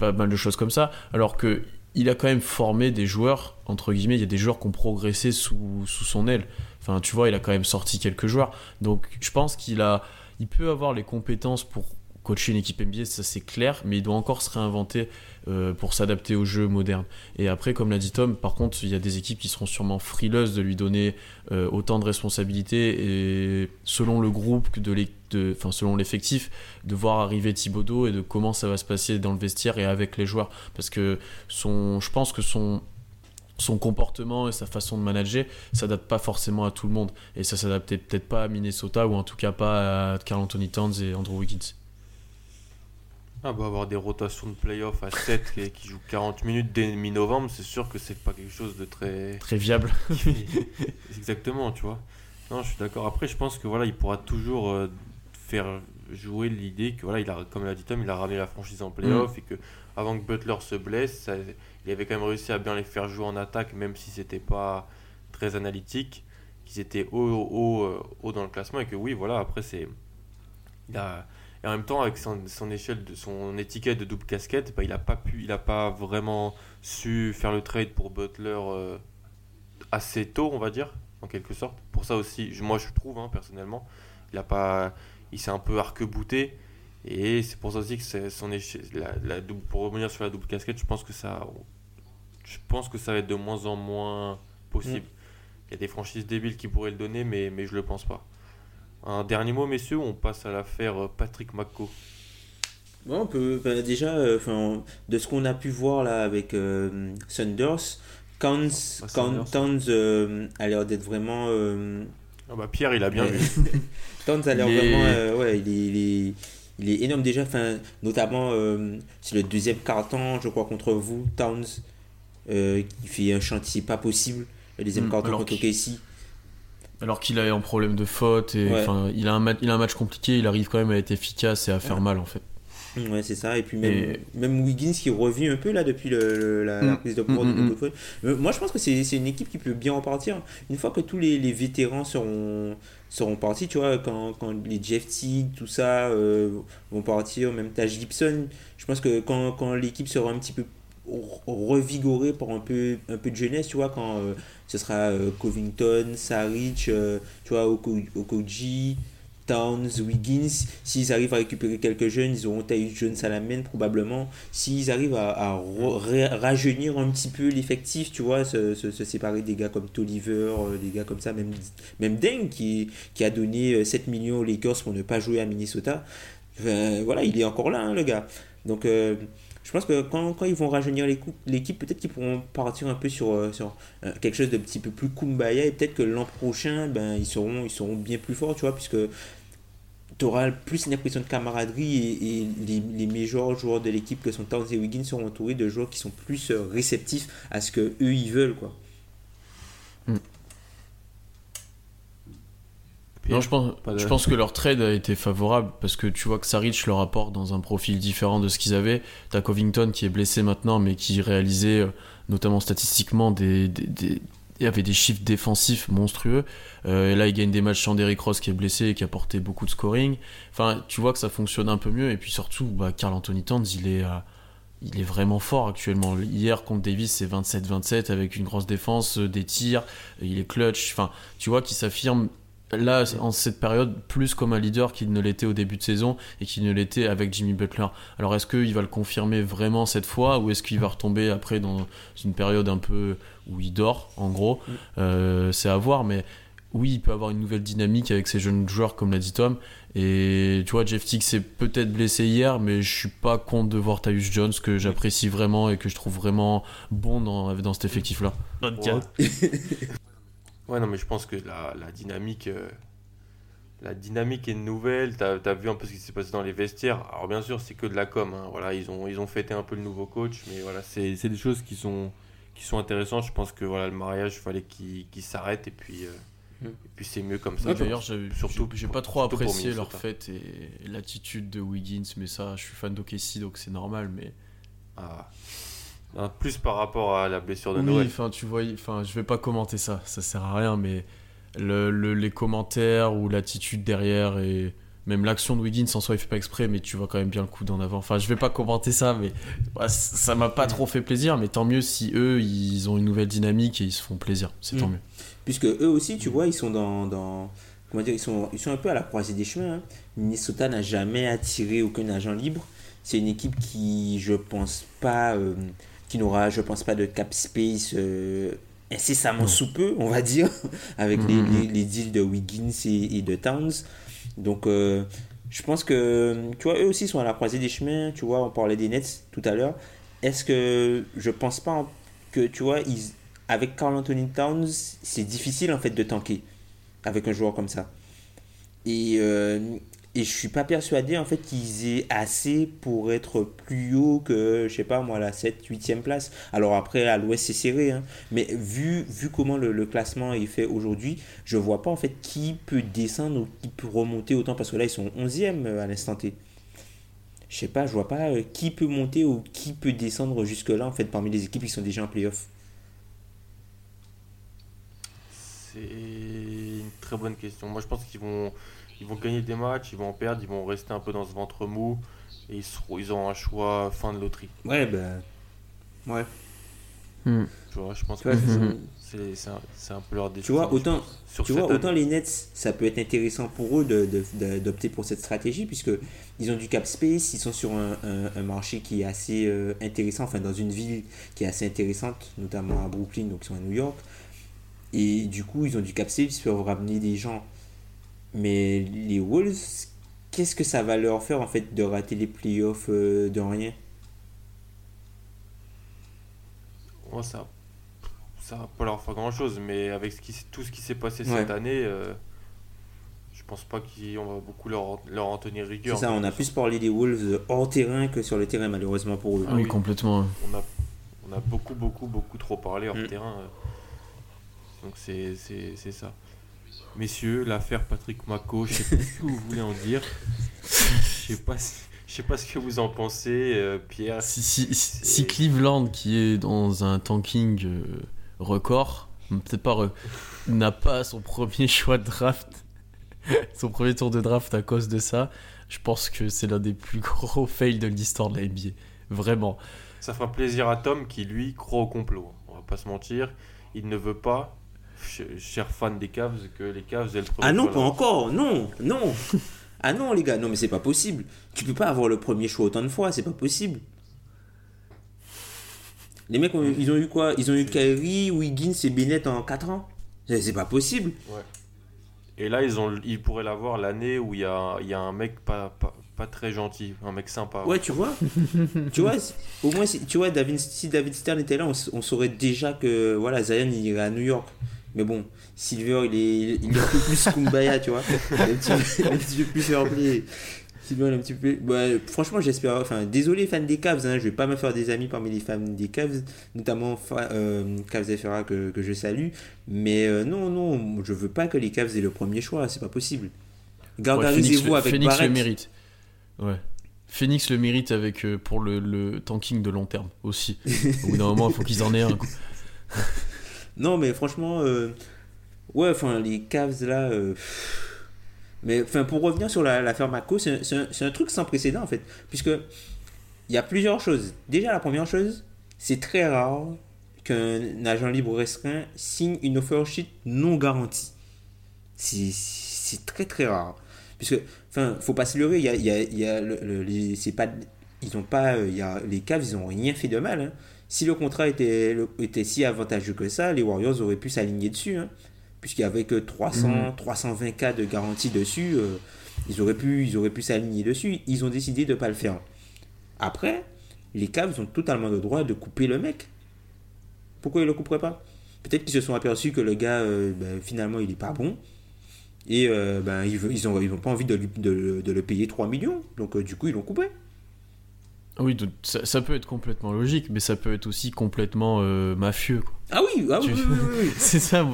pas mal de choses comme ça. Alors que il a quand même formé des joueurs, entre guillemets, il y a des joueurs qui ont progressé sous, sous son aile. Enfin, tu vois, il a quand même sorti quelques joueurs. Donc, je pense qu'il a, il peut avoir les compétences pour coacher une équipe NBA, ça c'est clair, mais il doit encore se réinventer euh, pour s'adapter au jeu moderne. Et après, comme l'a dit Tom, par contre, il y a des équipes qui seront sûrement frileuses de lui donner euh, autant de responsabilités et selon le groupe, de selon l'effectif, de voir arriver Thibodeau et de comment ça va se passer dans le vestiaire et avec les joueurs. Parce que son, je pense que son son comportement et sa façon de manager s'adapte pas forcément à tout le monde et ça s'adaptait peut-être pas à Minnesota ou en tout cas pas à Carl Anthony Towns et Andrew Wiggins. Ah bah avoir des rotations de playoff à 7 qui, qui jouent 40 minutes dès mi-novembre, c'est sûr que c'est pas quelque chose de très... Très viable. Exactement, tu vois. Non, je suis d'accord. Après, je pense que voilà, il pourra toujours euh, faire jouer l'idée que voilà, il a, comme l'a dit Tom, il a ramené la franchise en playoff et que avant que Butler se blesse, ça- il avait quand même réussi à bien les faire jouer en attaque, même si c'était pas très analytique, qu'ils étaient haut, haut, haut, euh, haut dans le classement et que oui, voilà, après c'est, il a et en même temps avec son, son échelle de son étiquette de double casquette, bah, il a pas pu, il a pas vraiment su faire le trade pour Butler euh, assez tôt, on va dire, en quelque sorte. Pour ça aussi, je- moi je trouve hein, personnellement, il a pas, il s'est un peu arc-bouté et c'est pour ça aussi que c'est son échelle, la, la double, pour revenir sur la double casquette, je pense que ça, je pense que ça va être de moins en moins possible. Il y a des franchises débiles qui pourraient le donner, mais mais je le pense pas. Un dernier mot, messieurs, on passe à l'affaire euh, Patrick McCo. Bon, on peut ben, déjà, euh, de ce qu'on a pu voir là avec euh, Sanders, Towns, Ah, Towns, Sanders. Towns, euh, a l'air d'être vraiment. euh, Ah bah Pierre, il a bien vu. Towns a l'air vraiment. euh, ouais, il est, il est, il est énorme déjà. Enfin, notamment, euh, c'est le deuxième carton, je crois, contre vous, Towns, euh, qui fait un chantier pas possible. Le deuxième Mm, carton contre Casey. Alors qu'il a un problème de faute et Ouais. il a un match, il a un match compliqué, il arrive quand même à être efficace et à faire mal en fait. Ouais, c'est ça. Et puis même, Et- même Wiggins qui revient un peu là depuis le, le- la, la Mm. prise de pouvoir Mm, de mm. Euh, Moi, je pense que c'est c'est une équipe qui peut bien repartir. Une fois que tous les, les vétérans seront, seront partis, tu vois, quand, quand les Jeff Teague, tout ça euh, vont partir, même Taj Gibson, je pense que quand, quand l'équipe sera un petit peu revigorée par un peu, un peu de jeunesse, tu vois, quand euh, ce sera euh, Covington, Saric, euh, tu vois, Oko- Okoji, Towns, Wiggins, s'ils arrivent à récupérer quelques jeunes, ils auront Tyus Jones à la main probablement. S'ils arrivent à, rajeunir un petit peu l'effectif, tu vois, se, se, séparer des gars comme Tolliver, des gars comme ça, même, même Deng qui, qui a donné euh, 7 millions aux Lakers pour ne pas jouer à Minnesota. Voilà, il est encore là, hein, le gars. Donc, je pense que quand, quand ils vont rajeunir l'équipe, peut-être qu'ils pourront partir un peu sur, euh, euh, quelque chose de petit peu plus kumbaya et peut-être que l'an prochain, ben, ils, seront, ils seront bien plus forts, tu vois, puisque tu auras plus une impression de camaraderie et, les meilleurs joueurs de l'équipe que sont Towns et Wiggins seront entourés de joueurs qui sont plus euh, réceptifs à ce que eux ils veulent, quoi. Non, je pense, Pas de- je pense que leur trade a été favorable parce que tu vois que Saric leur apporte dans un profil différent de ce qu'ils avaient. T'as Covington qui est blessé maintenant mais qui réalisait euh, notamment statistiquement des, des, des- il y avait des chiffres défensifs monstrueux. Euh, et là, il gagne des matchs sans Derrick Rose qui est blessé et qui apportait beaucoup de scoring. Enfin, tu vois que ça fonctionne un peu mieux. Et puis surtout, bah, Carl Anthony Towns, il est, euh, il est vraiment fort actuellement. Hier contre Davis, c'est 27-27 avec une grosse défense, des tirs, il est clutch. Enfin, tu vois qu'il s'affirme là, en cette période, plus comme un leader qu'il ne l'était au début de saison et qu'il ne l'était avec Jimmy Butler. Alors, est-ce qu'il va le confirmer vraiment cette fois ou est-ce qu'il va retomber après dans une période un peu où il dort, en gros? Euh, C'est à voir, mais oui, il peut avoir une nouvelle dynamique avec ces jeunes joueurs, comme l'a dit Tom. Et tu vois, Jeff Tick s'est peut-être blessé hier, mais je suis pas contre de voir Tyus Jones, que j'apprécie vraiment et que je trouve vraiment bon dans, dans cet effectif-là. Ouais, non, mais je pense que la, la dynamique, euh, la dynamique est nouvelle. Tu as, vu un peu ce qui s'est passé dans les vestiaires. Alors, bien sûr, c'est que de la com. hein. Voilà, ils ont, ils ont fêté un peu le nouveau coach, mais voilà, c'est c'est des choses qui sont, qui sont intéressantes. Je pense que voilà, le mariage, il fallait qu'il qu'il s'arrête et puis, euh, Mm. et puis c'est mieux comme ça. Ouais, D'ailleurs, j'ai surtout j'ai pas trop apprécié leur fête et l'attitude de Wiggins, mais ça, je suis fan d'OKC donc c'est normal. Mais Ah. Non, plus par rapport à la blessure de oui, Noël. enfin, tu vois, enfin, je vais pas commenter ça, ça sert à rien, mais le, le- les commentaires ou l'attitude derrière et même l'action de Wiggins en soi, il fait pas exprès, mais tu vois quand même bien le coup d'en avant. Enfin, je vais pas commenter ça, mais bah, ça m'a pas trop fait plaisir, mais tant mieux si eux, ils ont une nouvelle dynamique et ils se font plaisir, c'est tant Mm. mieux. Puisque eux aussi, tu vois, ils sont dans. dans comment dire, ils sont, ils sont un peu à la croisée des chemins. hein. Minnesota n'a jamais attiré aucun agent libre. C'est une équipe qui, je pense pas, euh, qui n'aura, je pense pas, de cap space euh, incessamment sous peu, on va dire, avec les, Mhm. les, les deals de Wiggins et, et de Towns. Donc, euh, je pense que, tu vois, eux aussi sont à la croisée des chemins. Tu vois, on parlait des Nets tout à l'heure. Est-ce que je pense pas que, tu vois, ils, avec Carl Anthony Towns, c'est difficile en fait de tanker avec un joueur comme ça. Et, euh, et je suis pas persuadé en fait qu'ils aient assez pour être plus haut que, je sais pas moi, la 7 8e place. Alors après, à l'ouest, c'est serré. hein. Mais vu, vu comment le, classement est fait aujourd'hui, je vois pas en fait qui peut descendre ou qui peut remonter autant parce que là, ils sont 11e à l'instant T. Je sais pas, je vois pas euh, qui peut monter ou qui peut descendre jusque-là en fait parmi les équipes qui sont déjà en playoff. C'est une très bonne question. Moi, je pense qu'ils vont, ils vont gagner des matchs, ils vont en perdre, ils vont rester un peu dans ce ventre mou et ils, seront, ils auront un choix fin de loterie. Ouais, ben. Ouais. Tu vois, je pense Tu que vois, c'est- un, peu leur Tu décision. vois, autant, sur tu vois, autant année. les Nets, ça peut être intéressant pour eux de- de- de- d'opter pour cette stratégie, puisque ils ont du cap space, ils sont sur un, un- un marché qui est assez euh, intéressant, enfin dans une ville qui est assez intéressante, notamment à Brooklyn, donc ils sont à New York. Et du coup, ils ont du cap space, ils peuvent ramener des gens. Mais les Wolves, qu'est-ce que ça va leur faire en fait de rater les playoffs euh, de rien Ouais, ça, ça va pas leur faire grand chose, mais avec ce qui, s- tout ce qui s'est passé Ouais. cette année, euh, je pense pas qu'on va beaucoup leur, leur en tenir C'est rigueur. ça, on a plus parlé des Wolves hors terrain que sur le terrain, malheureusement pour eux. Ah oui, oui. complètement. On a, on a beaucoup, beaucoup, beaucoup trop parlé hors Mm. terrain. euh. Donc c'est c'est- c'est ça. Messieurs, l'affaire Patrick Mako, je sais pas ce que vous voulez en dire. Je sais pas, si- je sais pas ce que vous en pensez, euh, Pierre. Si, si, si- si Cleveland, qui est dans un tanking euh, record, peut-être pas, re- n'a pas son premier choix de draft, son premier tour de draft à cause de ça, je pense que c'est l'un des plus gros fails de l'histoire de la NBA. Vraiment. Ça fera plaisir à Tom qui, lui, croit au complot. On va pas se mentir. Il ne veut pas, cher fan des Cavs, que les Cavs aient le premier Ah non, choix pas là. encore, non, non. ah non, les gars, non, mais c'est pas possible. Tu peux pas avoir le premier choix autant de fois, c'est pas possible. Les mecs, ont- ils ont eu quoi? Ils ont eu Kyrie, Wiggins et Bennett en 4 ans? C'est pas possible. Et là, ils, ont, ils pourraient l'avoir l'année où il y a, y a un mec pas, pas, pas très gentil, un mec sympa. Ouais, tu vois Tu vois, au moins, si, tu vois, David, si David Stern était là, on, saurait déjà que voilà, Zion il irait à New York. Mais bon, Silver, il est, il est un peu plus Kumbaya, tu vois. Il est un petit, un petit peu plus fair play. Silver, il est un petit peu. Bah, franchement, j'espère. Enfin, désolé, fans des Cavs, hein, je vais pas me faire des amis parmi les fans des Cavs, notamment euh, Cavs FRA que, que je salue. Mais euh, non, non, je veux pas que les Cavs aient le premier choix, c'est pas possible. Ouais, Gargarisez-vous le- avec Phoenix le mérite. Ouais. Phoenix le mérite avec, euh, pour le, le tanking de long terme aussi. Au bout d'un moment, il faut qu'ils en aient un. Non, mais franchement, euh, ouais, les Cavs là. euh, mais pour revenir sur la- l'affaire Mako, c'est un, truc sans précédent en fait. Puisque il y a plusieurs choses. Déjà, la première chose, c'est très rare qu'un agent libre restreint signe une offer sheet non garantie. c'est très très rare. Puisque, enfin, faut pas se leurrer, il y a, le, pas, ils ont pas, il y a, les Cavs, ils ont rien fait de mal. Hein. Si le contrat était, était si avantageux que ça, les Warriors auraient pu s'aligner dessus. Hein. Puisqu'il y avait que 300, 320 cas de garantie dessus, euh, ils auraient pu, ils auraient pu s'aligner dessus. Ils ont décidé de pas le faire. Après, les Cavs ont totalement le droit de couper le mec. Pourquoi ils le couperaient pas? Peut-être qu'ils se sont aperçus que le gars, euh, ben, finalement, il est pas bon. Et euh, ben, ils n'ont ils ont pas envie de, de, de, le payer 3 millions. Donc, euh, du coup, ils l'ont coupé. Oui, ça, ça, peut être complètement logique, mais ça peut être aussi complètement mafieux. Quoi. Ah oui, ah oui, c'est ça,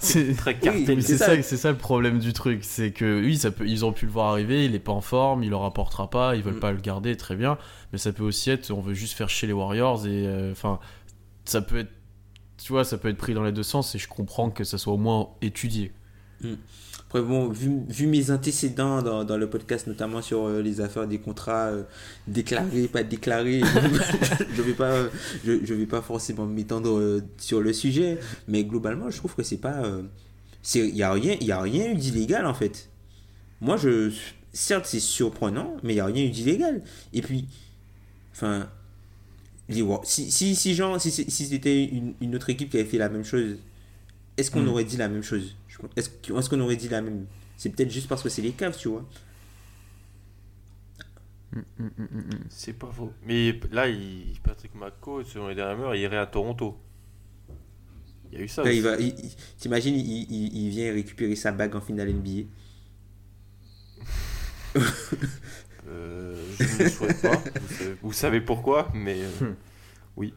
c'est très cartel. c'est ça, c'est ça le problème du truc, c'est que oui, ça peut, ils ont pu le voir arriver, il est pas en forme, il leur apportera pas, ils veulent mm. pas le garder, très bien, mais ça peut aussi être, on veut juste faire chez les Warriors et enfin, ça peut être tu vois, ça peut être pris dans les deux sens et je comprends que ça soit au moins étudié. Hmm. Après, bon, vu, mes antécédents dans, dans, le podcast, notamment sur euh, les affaires des contrats euh, déclarés, pas déclarés, je ne vais, pas, je, je, vais pas forcément m'étendre euh, sur le sujet, mais globalement, je trouve que c'est pas. Il n'y a, rien, y a rien eu d'illégal en fait. Moi, je. Certes, c'est surprenant, mais il n'y a rien eu d'illégal. Et puis, enfin, si, si, si, genre, si, si c'était une, une, autre équipe qui avait fait la même chose, est-ce qu'on hmm. aurait dit la même chose? Est-ce qu'on aurait dit la même? C'est peut-être juste parce que c'est les caves, tu vois. Hmm, hmm, c'est pas faux. Mais là, il, Patrick McCaw, selon les dernières rumeurs, il irait à Toronto. Il y a eu ça. Là, il va, t'imagines, il, il, il, vient récupérer sa bague en finale NBA. Euh, je ne le souhaite pas. Vous savez, pourquoi, mais euh, hmm. oui.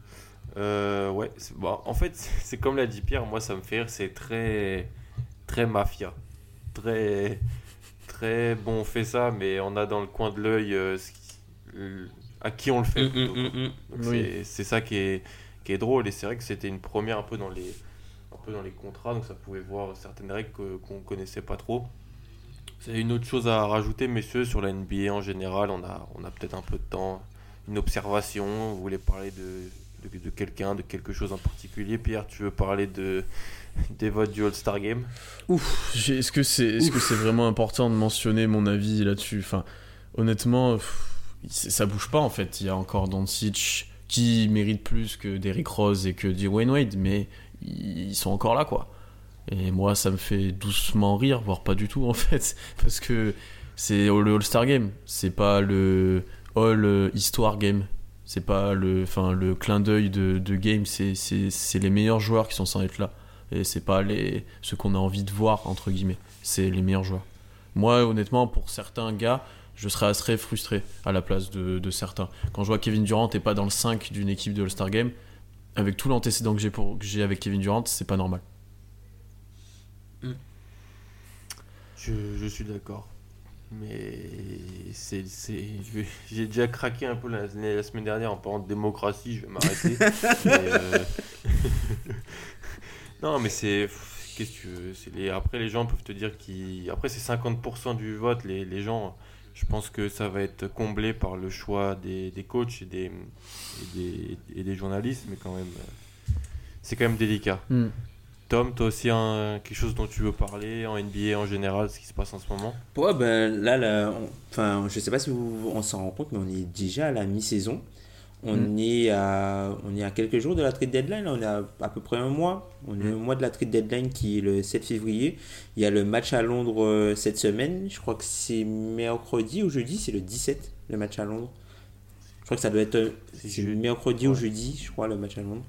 Euh, ouais, bon, en fait, c'est comme l'a dit Pierre, moi ça me fait rire, c'est très, très mafia. Très, très bon, on fait ça, mais on a dans le coin de l'œil à qui on le fait. Hmm, hmm, c'est ça qui est, qui est drôle, et c'est vrai que c'était une première un peu dans les, un peu dans les contrats, donc ça pouvait voir certaines règles qu'on ne connaissait pas trop. C'est une autre chose à rajouter, messieurs, sur la NBA en général. On a, on a peut-être un peu de temps. Une observation. Vous voulez parler de, de, quelqu'un, de quelque chose en particulier? Pierre, tu veux parler de, des votes du All-Star Game Ouf, est-ce que c'est est -ce c'est vraiment important de mentionner mon avis là-dessus? Enfin, Honnêtement, ça bouge pas en fait. Il y a encore Doncic qui mérite plus que Derrick Rose et que Dwayne Wade, mais ils sont encore là quoi. Et moi, ça me fait doucement rire, voire pas du tout en fait, parce que c'est le All-Star Game, c'est pas le All Histoire Game, c'est pas le, enfin, le clin d'œil de, de game, c'est les meilleurs joueurs qui sont sans être là. Et c'est pas les, ceux qu'on a envie de voir, entre guillemets, c'est les meilleurs joueurs. Moi, honnêtement, pour certains gars, je serais assez frustré à la place de, de certains. Quand je vois Kevin Durant n'est pas dans le 5 d'une équipe de All-Star Game, avec tout l'antécédent que j'ai avec Kevin Durant, c'est pas normal. Je, suis d'accord. Mais c'est, j'ai déjà craqué un peu la, semaine dernière en parlant de démocratie, je vais m'arrêter. Euh, non, mais c'est. Qu'est-ce que tu veux les, Après, les gens peuvent te dire qu'ils. Après, c'est 50% du vote. Les, les, gens, je pense que ça va être comblé par le choix des, des coachs et des, et des, et des, journalistes, mais quand même, c'est quand même délicat. Hmm. Tom, toi aussi un, quelque chose dont tu veux parler en NBA en général, ce qui se passe en ce moment? Ouais, ben là, là enfin, je sais pas si vous, on s'en rend compte, mais on est déjà à la mi-saison. On, mm. est à, on est à quelques jours de la trade deadline, on est à, à peu près un mois. On est mm. un mois de la trade deadline qui est le 7 février. Il y a le match à Londres euh, cette semaine, je crois que c'est mercredi ou jeudi, c'est le 17, le match à Londres. Je crois que ça doit être euh, mercredi ou jeudi, je crois, le match à Londres.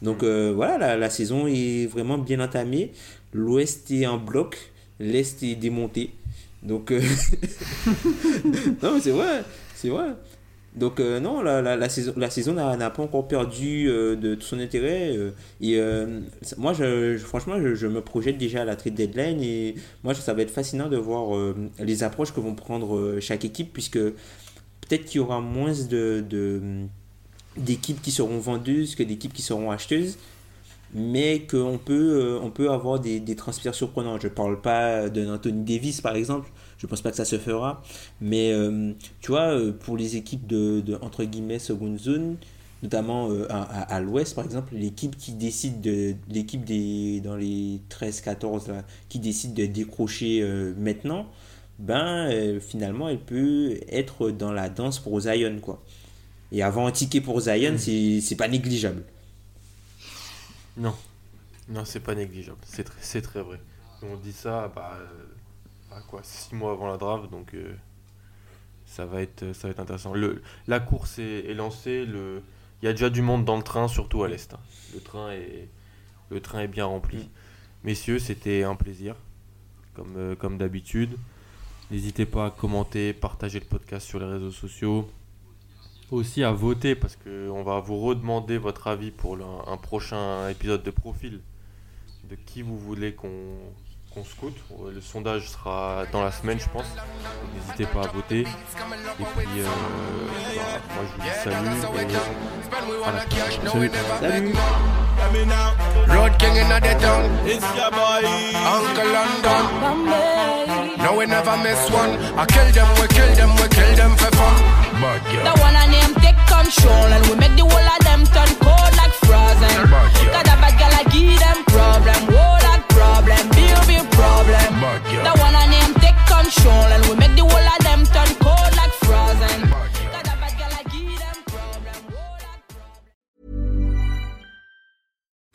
Donc euh, voilà, la, saison est vraiment bien entamée. L'ouest est en bloc, l'est est démonté. Donc, non, c'est vrai, c'est vrai. Donc euh, non, la, saison, n'a pas encore perdu de tout son intérêt. et moi, franchement, je, me projette déjà à la trade deadline et moi, ça va être fascinant de voir les approches que vont prendre chaque équipe puisque peut-être qu'il y aura moins d'équipes qui seront vendeuses que d'équipes qui seront acheteuses mais qu'on peut, euh, on peut avoir des, des, transferts surprenants. Je ne parle pas d'un Anthony Davis, par exemple. Je ne pense pas que ça se fera. Mais, euh, tu vois, euh, pour les équipes de, de, entre guillemets, seconde zone, notamment euh, à, à- à l'ouest par exemple, l'équipe qui décide de l'équipe des dans les 13-14 là, qui décide de décrocher maintenant, ben finalement elle peut être dans la danse pour Zion quoi. Et avoir un ticket pour Zion, c'est c'est pas négligeable. Non, non, c'est pas négligeable. C'est très, c'est très vrai. On dit ça, bah, euh, à quoi, six mois avant la draft, donc euh, ça va être, ça va être intéressant. Le, la course est, est lancée. Le, il y a déjà du monde dans le train, surtout à l'est. hein. Le train est, le train est bien rempli. Messieurs, c'était un plaisir, comme, euh, comme d'habitude. N'hésitez pas à commenter, partager le podcast sur les réseaux sociaux. Aussi à voter parce qu'on va vous redemander votre avis pour le- un prochain épisode de profil de qui vous voulez qu'on qu'on scoute. Euh, Le sondage sera dans la semaine, je pense. N'hésitez pas à voter. Et puis, euh, bah, moi je vous dis salut et à la prochaine. Salut. Salut. Road king in the town. It's your boy. Uncle London. No, we never miss one. I kill them, we kill them, we kill them for fun. The one I name take control and we make the whole of them turn cold like frozen. Got a bad girl, I give them problem, whole lot problem, big big problem. The one I name take control and we make the whole of them turn cold